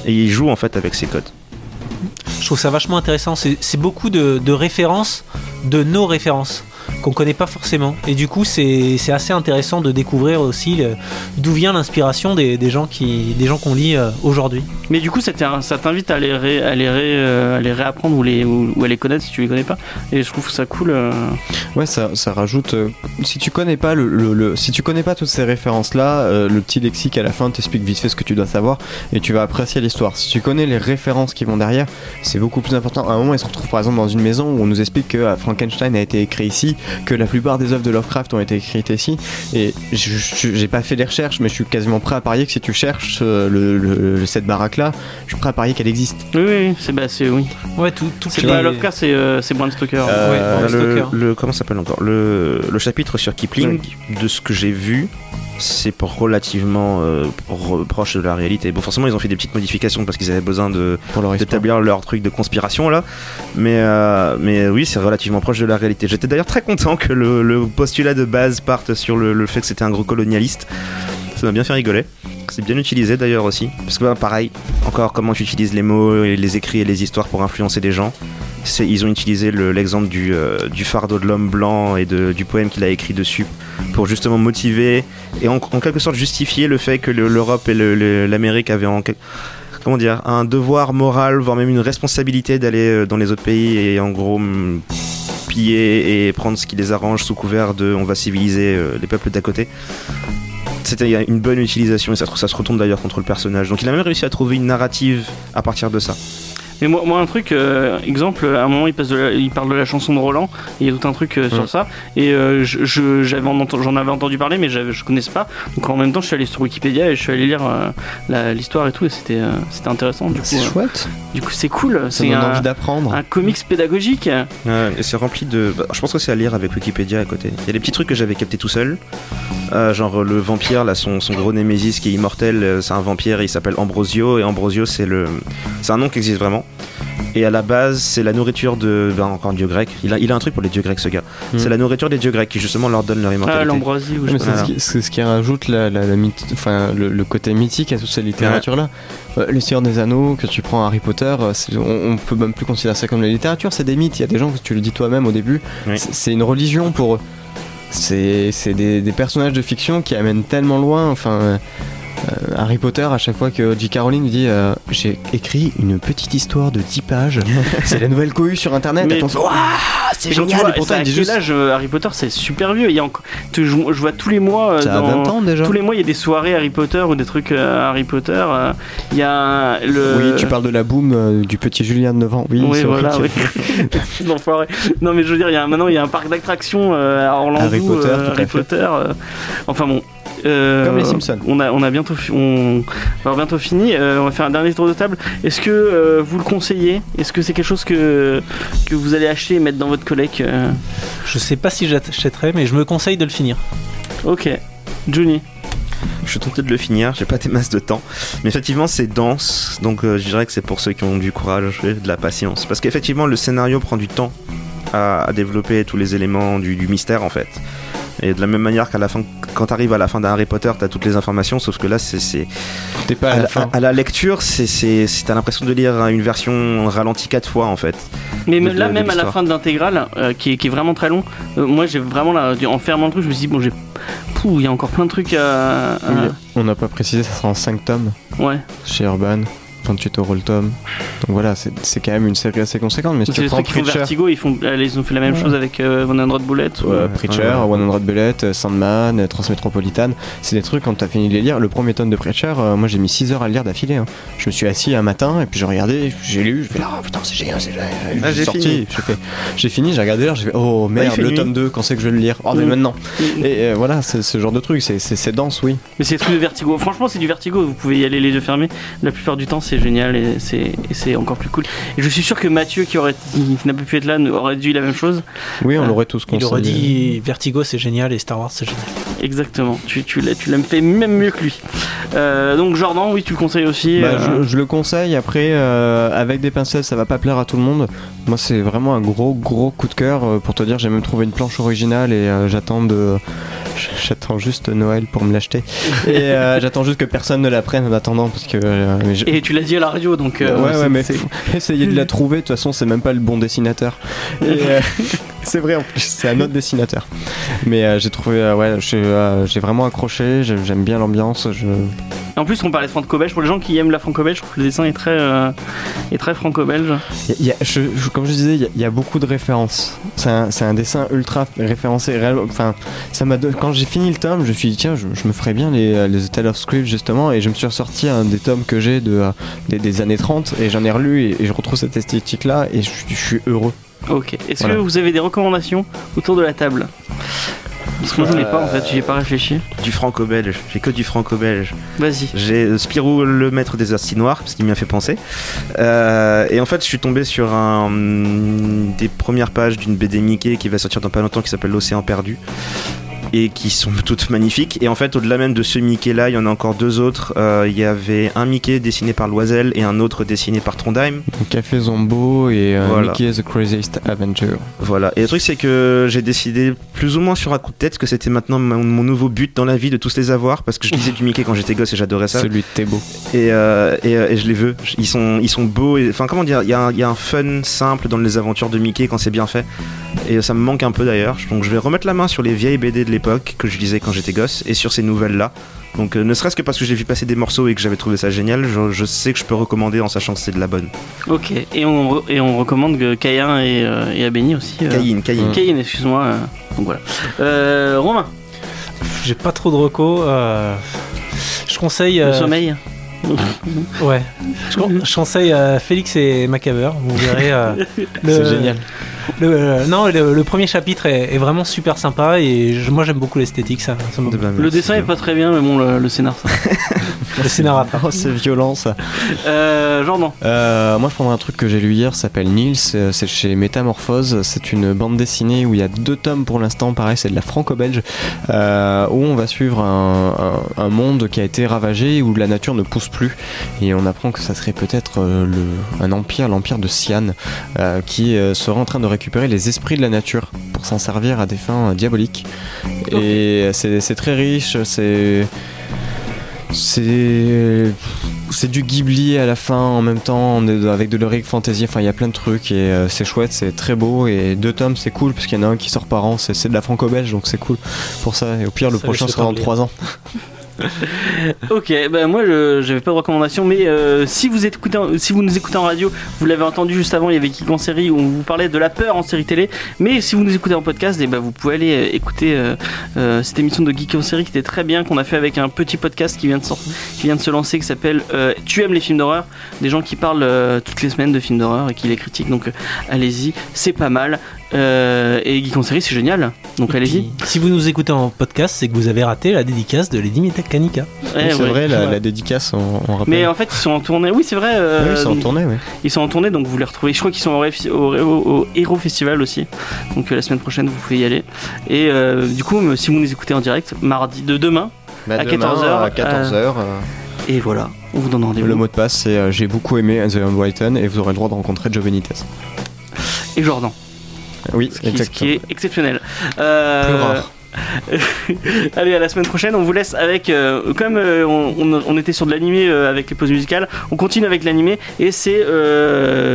Et il joue en fait avec ses codes. Je trouve ça vachement intéressant. C'est beaucoup de références, de nos références, qu'on connaît pas forcément. Et du coup, c'est c'est assez intéressant de découvrir aussi d'où vient l'inspiration des, des gens qui des gens qu'on lit euh, aujourd'hui. Mais du coup, ça t'in- ça t'invite à ré- à, ré- euh, à les réapprendre ou, les, ou, ou à les connaître si tu les connais pas. Et je trouve ça cool. euh. Ouais, ça, ça rajoute. euh, si tu connais pas le, le- le- si tu connais pas toutes ces références là, le petit lexique à la fin t'explique vite fait ce que tu dois savoir et tu vas apprécier l'histoire. Si tu connais les références qui vont derrière, c'est beaucoup plus important. À un moment, il se retrouve par exemple dans une maison où on nous explique que euh, Frankenstein a été écrit ici, que la plupart des œuvres de Lovecraft ont été écrites ici. Et j'ai pas fait les recherches, mais je suis quasiment prêt à parier que si tu cherches euh, le, le- le- cette baraque là, je suis prêt à parier qu'elle existe. Oui, oui, c'est bah, c'est oui. Ouais, tout, tout C'est pas Lovecraft, c'est euh, c'est Bram Stoker. Euh, Ouais, Bram le, Stoker. le- comment ça s'appelle encore? Le, le chapitre sur Kipling, de ce que j'ai vu, c'est relativement euh, pro- proche de la réalité. Bon, forcément, ils ont fait des petites modifications parce qu'ils avaient besoin de d'établir leur truc de conspiration là. Mais, euh, mais oui, c'est relativement proche de la réalité. J'étais d'ailleurs très content que le, le postulat de base parte sur le, le fait que c'était un gros colonialiste. Ça m'a bien fait rigoler. C'est bien utilisé d'ailleurs aussi. Parce que bah, pareil, encore comment tu utilises les mots, et les écrits et les histoires pour influencer des gens. Ils ont utilisé le- l'exemple du, euh, du fardeau de l'homme blanc et du poème qu'il a écrit dessus pour justement motiver et en, quelque sorte justifier le fait que le- l'Europe et l'Amérique avaient un devoir moral voire même une responsabilité d'aller euh, dans les autres pays et en gros mm, piller et prendre ce qui les arrange sous couvert de on va civiliser euh, les peuples d'à côté. C'était une bonne utilisation et ça, ça se retourne d'ailleurs contre le personnage. Donc il a même réussi à trouver une narrative à partir de ça Mais moi, moi un truc, euh, exemple, à un moment il, passe de la- il parle de la chanson de Roland, et il y a tout un truc euh, sur ça, et euh, je- je- j'avais en enten- j'en avais entendu parler, mais je connaissais pas. Donc en même temps, je suis allé sur Wikipédia et je suis allé lire euh, l'histoire et tout, et c'était euh, c'était intéressant. Du coup, C'est euh, chouette. du coup, c'est cool. C'est un, envie d'apprendre. un comics pédagogique. Ouais, et c'est rempli de. bah, je pense que c'est à lire avec Wikipédia à côté. Il y a des petits trucs que j'avais capté tout seul. Euh, genre le vampire, là, son, son gros némésis qui est immortel, c'est un vampire il s'appelle Ambrosio. Et Ambrosio, c'est le. C'est un nom qui existe vraiment. Et à la base, c'est la nourriture de. Ben, encore un dieu grec. Il a, il a un truc pour les dieux grecs, ce gars. Mm. C'est la nourriture des dieux grecs qui, justement, leur donne leur Ah, immortalité. l'ambroisie ou je c'est pas. ce, ce qui rajoute la, la- la myth- enfin, le, le côté mythique à toute cette littérature-là. Euh, le Seigneur des Anneaux, que tu prends Harry Potter, euh, on, on peut même plus considérer ça comme la littérature, c'est des mythes. Il y a des gens, que tu le dis toi-même au début, Oui. c'est une religion pour eux. c'est c'est des, des personnages de fiction qui amènent tellement loin. Enfin, euh, euh, Harry Potter, à chaque fois que J. Caroline dit euh, J'ai écrit une petite histoire de 10 pages, c'est la nouvelle cohue sur internet. Mais- et on se c'est génial. vois, Et pourtant, il dit juste âge euh, Harry Potter c'est super vieux. Il y a encore, tu- je, je vois tous les mois euh, Ça a dans- 20 ans déjà. tous les mois il y a des soirées Harry Potter ou des trucs euh, Harry Potter. euh, Il y a le. Oui, tu parles de la boom euh, du petit Julien de 9 ans. Oui, Oui, voilà, oui. Non, mais je veux dire, il y a, maintenant il y a un parc d'attractions euh, à Orlando. Harry Potter, euh, Harry. Potter. euh, enfin bon. Euh, Comme les Simpsons. On a, on a bientôt, on, va avoir bientôt fini. Euh, on va faire un dernier tour de table. Est-ce que euh, vous le conseillez? Est-ce que c'est quelque chose que, que vous allez acheter et mettre dans votre collecte euh? Je sais pas si j'achèterai, mais je me conseille de le finir. Ok. Johnny. Je suis tenté de le finir, j'ai pas des masses de temps. Mais effectivement, c'est dense, donc euh, je dirais que c'est pour ceux qui ont du courage et de la patience. Parce qu'effectivement, le scénario prend du temps à, à développer tous les éléments du, du mystère en fait. Et de la même manière qu'à la fin, quand t'arrives à la fin d'un Harry Potter, t'as toutes les informations, sauf que là, c'est, T'es pas à à, la fin. à la lecture, c'est, t'as l'impression de lire une version ralentie quatre fois en fait. Mais de- là, de même à la fin de l'intégrale, euh, qui, est, qui est vraiment très long, euh, moi j'ai vraiment, là, en fermant le truc, je me suis dit, bon, j'ai. Pouh, il y a encore plein de trucs à. à- Oui, on n'a pas précisé, ça sera en 5 tomes Ouais. chez Urban. 28 euros le tome. Donc voilà, c'est c'est quand même une série assez conséquente. Mais si C'est tu les prends trucs qui font Preacher, Vertigo, ils, font, allez, ils ont fait la même Ouais. chose avec euh, Van Android Bullet. ou- Ouais, Preacher, Ouais. 100 Bullet, euh, Sandman, euh, Transmétropolitan, c'est des trucs quand t'as fini de les lire. Le premier tome de Preacher, euh, moi j'ai mis 6 heures à le lire d'affilée. hein. Je me suis assis un matin et puis j'ai regardé, j'ai lu, je fais ah putain c'est génial, c'est génial. Ah, J'ai j'ai sorti, fini. j'ai fait, j'ai fini, j'ai regardé l'heure, j'ai fait oh merde, le tome 2, quand c'est que je vais le lire? Oh mais Mm. maintenant. Mm. Et euh, voilà, c'est ce genre de truc, c'est- c'est c'est dense, oui. Mais c'est des trucs de Vertigo. Franchement, c'est du Vertigo. Vous pouvez y aller les yeux fermés. La plupart du temps, c'est génial et c'est c'est encore plus cool. Et je suis sûr que Mathieu, qui aurait qui n'a pas pu être là, aurait dit la même chose. Oui, on Ah. l'aurait tous Il conseillé. aurait dit Vertigo c'est génial et Star Wars c'est génial. Exactement. Tu, tu l'as tu l'as fait même mieux que lui. Euh, donc Jordan, oui, tu le conseilles aussi. Bah, euh, je, je le conseille. Après, euh, avec des pincettes, ça va pas plaire à tout le monde. Moi, c'est vraiment un gros, gros coup de cœur. Euh, Pour te dire, j'ai même trouvé une planche originale et euh, j'attends de. J'attends juste Noël pour me l'acheter. Et euh, j'attends juste que personne ne la prenne en attendant parce que. euh, mais je- Et tu l'as la radio, donc. euh, ouais, ouais, mais essayer de la trouver. De toute façon, c'est même pas le bon dessinateur. Et, euh, c'est vrai en plus, c'est un autre dessinateur. Mais euh, j'ai trouvé, euh, ouais, j'ai euh, j'ai vraiment accroché. J'aime j'aime bien l'ambiance. Je, En plus, on parlait de franco-belge. Pour les gens qui aiment la franco-belge, je trouve que le dessin est très, euh, est très franco-belge. Il y a- il y a- je- je- comme je disais, il y a- il y, a beaucoup de références. C'est un, c'est un dessin ultra référencé. réel- Enfin, ça m'a don- quand j'ai fini le tome, je me suis dit tiens, je, je me ferais bien les, les Tales of Script justement, et je me suis ressorti un des tomes que j'ai de euh, des, des années 30 et j'en ai relu et, et je retrouve cette esthétique là et je, je suis heureux. Ok. Est-ce Voilà. que vous avez des recommandations autour de la table Parce que moi, j'en ai pas en fait. J'y ai pas réfléchi. Du franco-belge, j'ai que du franco-belge. Vas-y. J'ai euh, Spirou le maître des astis noirs, parce qu'il m'y a fait penser. Euh, et en fait, je suis tombé sur un des premières pages d'une BD Mickey qui va sortir dans pas longtemps qui s'appelle L'océan perdu. Et qui sont toutes magnifiques. Et en fait, au-delà même de ce Mickey-là, il y en a encore deux autres. Euh, Il y avait un Mickey dessiné par Loisel et un autre dessiné par Trondheim. Café Zombo et euh, Voilà. Mickey the Craziest Adventure. Voilà. Et le truc, c'est que j'ai décidé plus ou moins sur un coup de tête que c'était maintenant mon, mon nouveau but dans la vie de tous les avoir. Parce que je lisais du Mickey quand j'étais gosse et j'adorais ça. Celui de Thébault. et, euh, et, euh, et je les veux. Ils sont, ils sont beaux. Enfin, comment dire Il y, a un- il y a un fun simple dans les aventures de Mickey quand c'est bien fait. Et ça me manque un peu d'ailleurs. Donc je vais remettre la main sur les vieilles BD de l'époque que je lisais quand j'étais gosse et sur ces nouvelles-là. Donc euh, ne serait-ce que parce que j'ai vu passer des morceaux et que j'avais trouvé ça génial, je, je sais que je peux recommander en sachant que c'est de la bonne. Ok. Et on, re- et on recommande que Caïn et, euh, et Abeni aussi. euh, Caïn, Caïn. Caïn, excuse-moi. euh, donc voilà. Euh, Romain, J'ai pas trop de recos. euh, Je conseille. le sommeil. Ouais. Je, con- je conseille euh, Félix et Macabre. Vous verrez. euh, le- C'est génial. Le- euh, non, le, le premier chapitre est, est vraiment super sympa et je- moi j'aime beaucoup l'esthétique. Ça, ça me- Eh ben, Le dessin est pas très bien, mais bon, le, le scénar, ça. le scénario. Oh, c'est violent ça. Euh, Jordan. Euh, moi, je prendrais un truc que j'ai lu hier, ça s'appelle Nils, euh, c'est chez Métamorphose. C'est une bande dessinée où il y a deux tomes pour l'instant, pareil, c'est de la franco-belge, euh, où on va suivre un, un- un monde qui a été ravagé, où la nature ne pousse plus. Et on apprend que ça serait peut-être euh, le- un empire, l'empire de Sian, euh, qui euh, serait en train de récupérer les esprits de la nature pour s'en servir à des fins euh, diaboliques. Et c'est c'est très riche, c'est. C'est c'est du Ghibli à la fin en même temps on est avec de l'heroic fantasy. Enfin, il y a plein de trucs et euh, c'est chouette, c'est très beau et deux tomes c'est cool parce qu'il y en a un qui sort par an. C'est c'est de la franco-belge donc c'est cool pour ça. Et au pire, le Ça, prochain sera dans lire. 3 ans. Ok, ben moi je j'avais pas de recommandation, mais euh, si vous si vous nous écoutez en radio, vous l'avez entendu juste avant, il y avait Geek en série où on vous parlait de la peur en série télé. Mais si vous nous écoutez en podcast, et ben vous pouvez aller euh, écouter euh, euh, cette émission de Geek en série qui était très bien, qu'on a fait avec un petit podcast qui vient de sortir, qui vient de se lancer, qui s'appelle Tu aimes les films d'horreur, des gens qui parlent toutes les semaines de films d'horreur et qui les critiquent. Donc allez-y, c'est pas mal. Euh, et Geek en série, c'est génial. Donc allez-y. Si vous nous écoutez en podcast, c'est que vous avez raté la dédicace de Lady Metacanica. Ouais, Oui, c'est ouais. vrai, la, Ouais. la dédicace, on, on rappelle. Mais en fait, ils sont en tournée. Oui, c'est vrai. euh, Oui, ils sont en tournée, oui. Ils sont en tournée, donc vous les retrouvez. Je crois qu'ils sont au, Ré- au, au- au Hero Festival aussi. Donc euh, la semaine prochaine, vous pouvez y aller. Et euh, du coup, si vous nous écoutez en direct, mardi de demain, Bah, À demain, 14 heures, À 14h. et voilà, on vous donne rendez-vous. le mot de passe, c'est euh, j'ai beaucoup aimé The Unwritten et vous aurez le droit de rencontrer Joe Benitez. Et Jordan, Oui, ce qui, ce exactement. qui est exceptionnel. Euh, Plus rare. Allez, à la semaine prochaine. On vous laisse avec. euh, comme euh, on, était sur de l'animé euh, avec les pauses musicales, on continue avec l'animé et c'est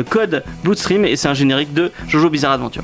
Code Bloodstream et c'est un générique de Jojo Bizarre Adventure.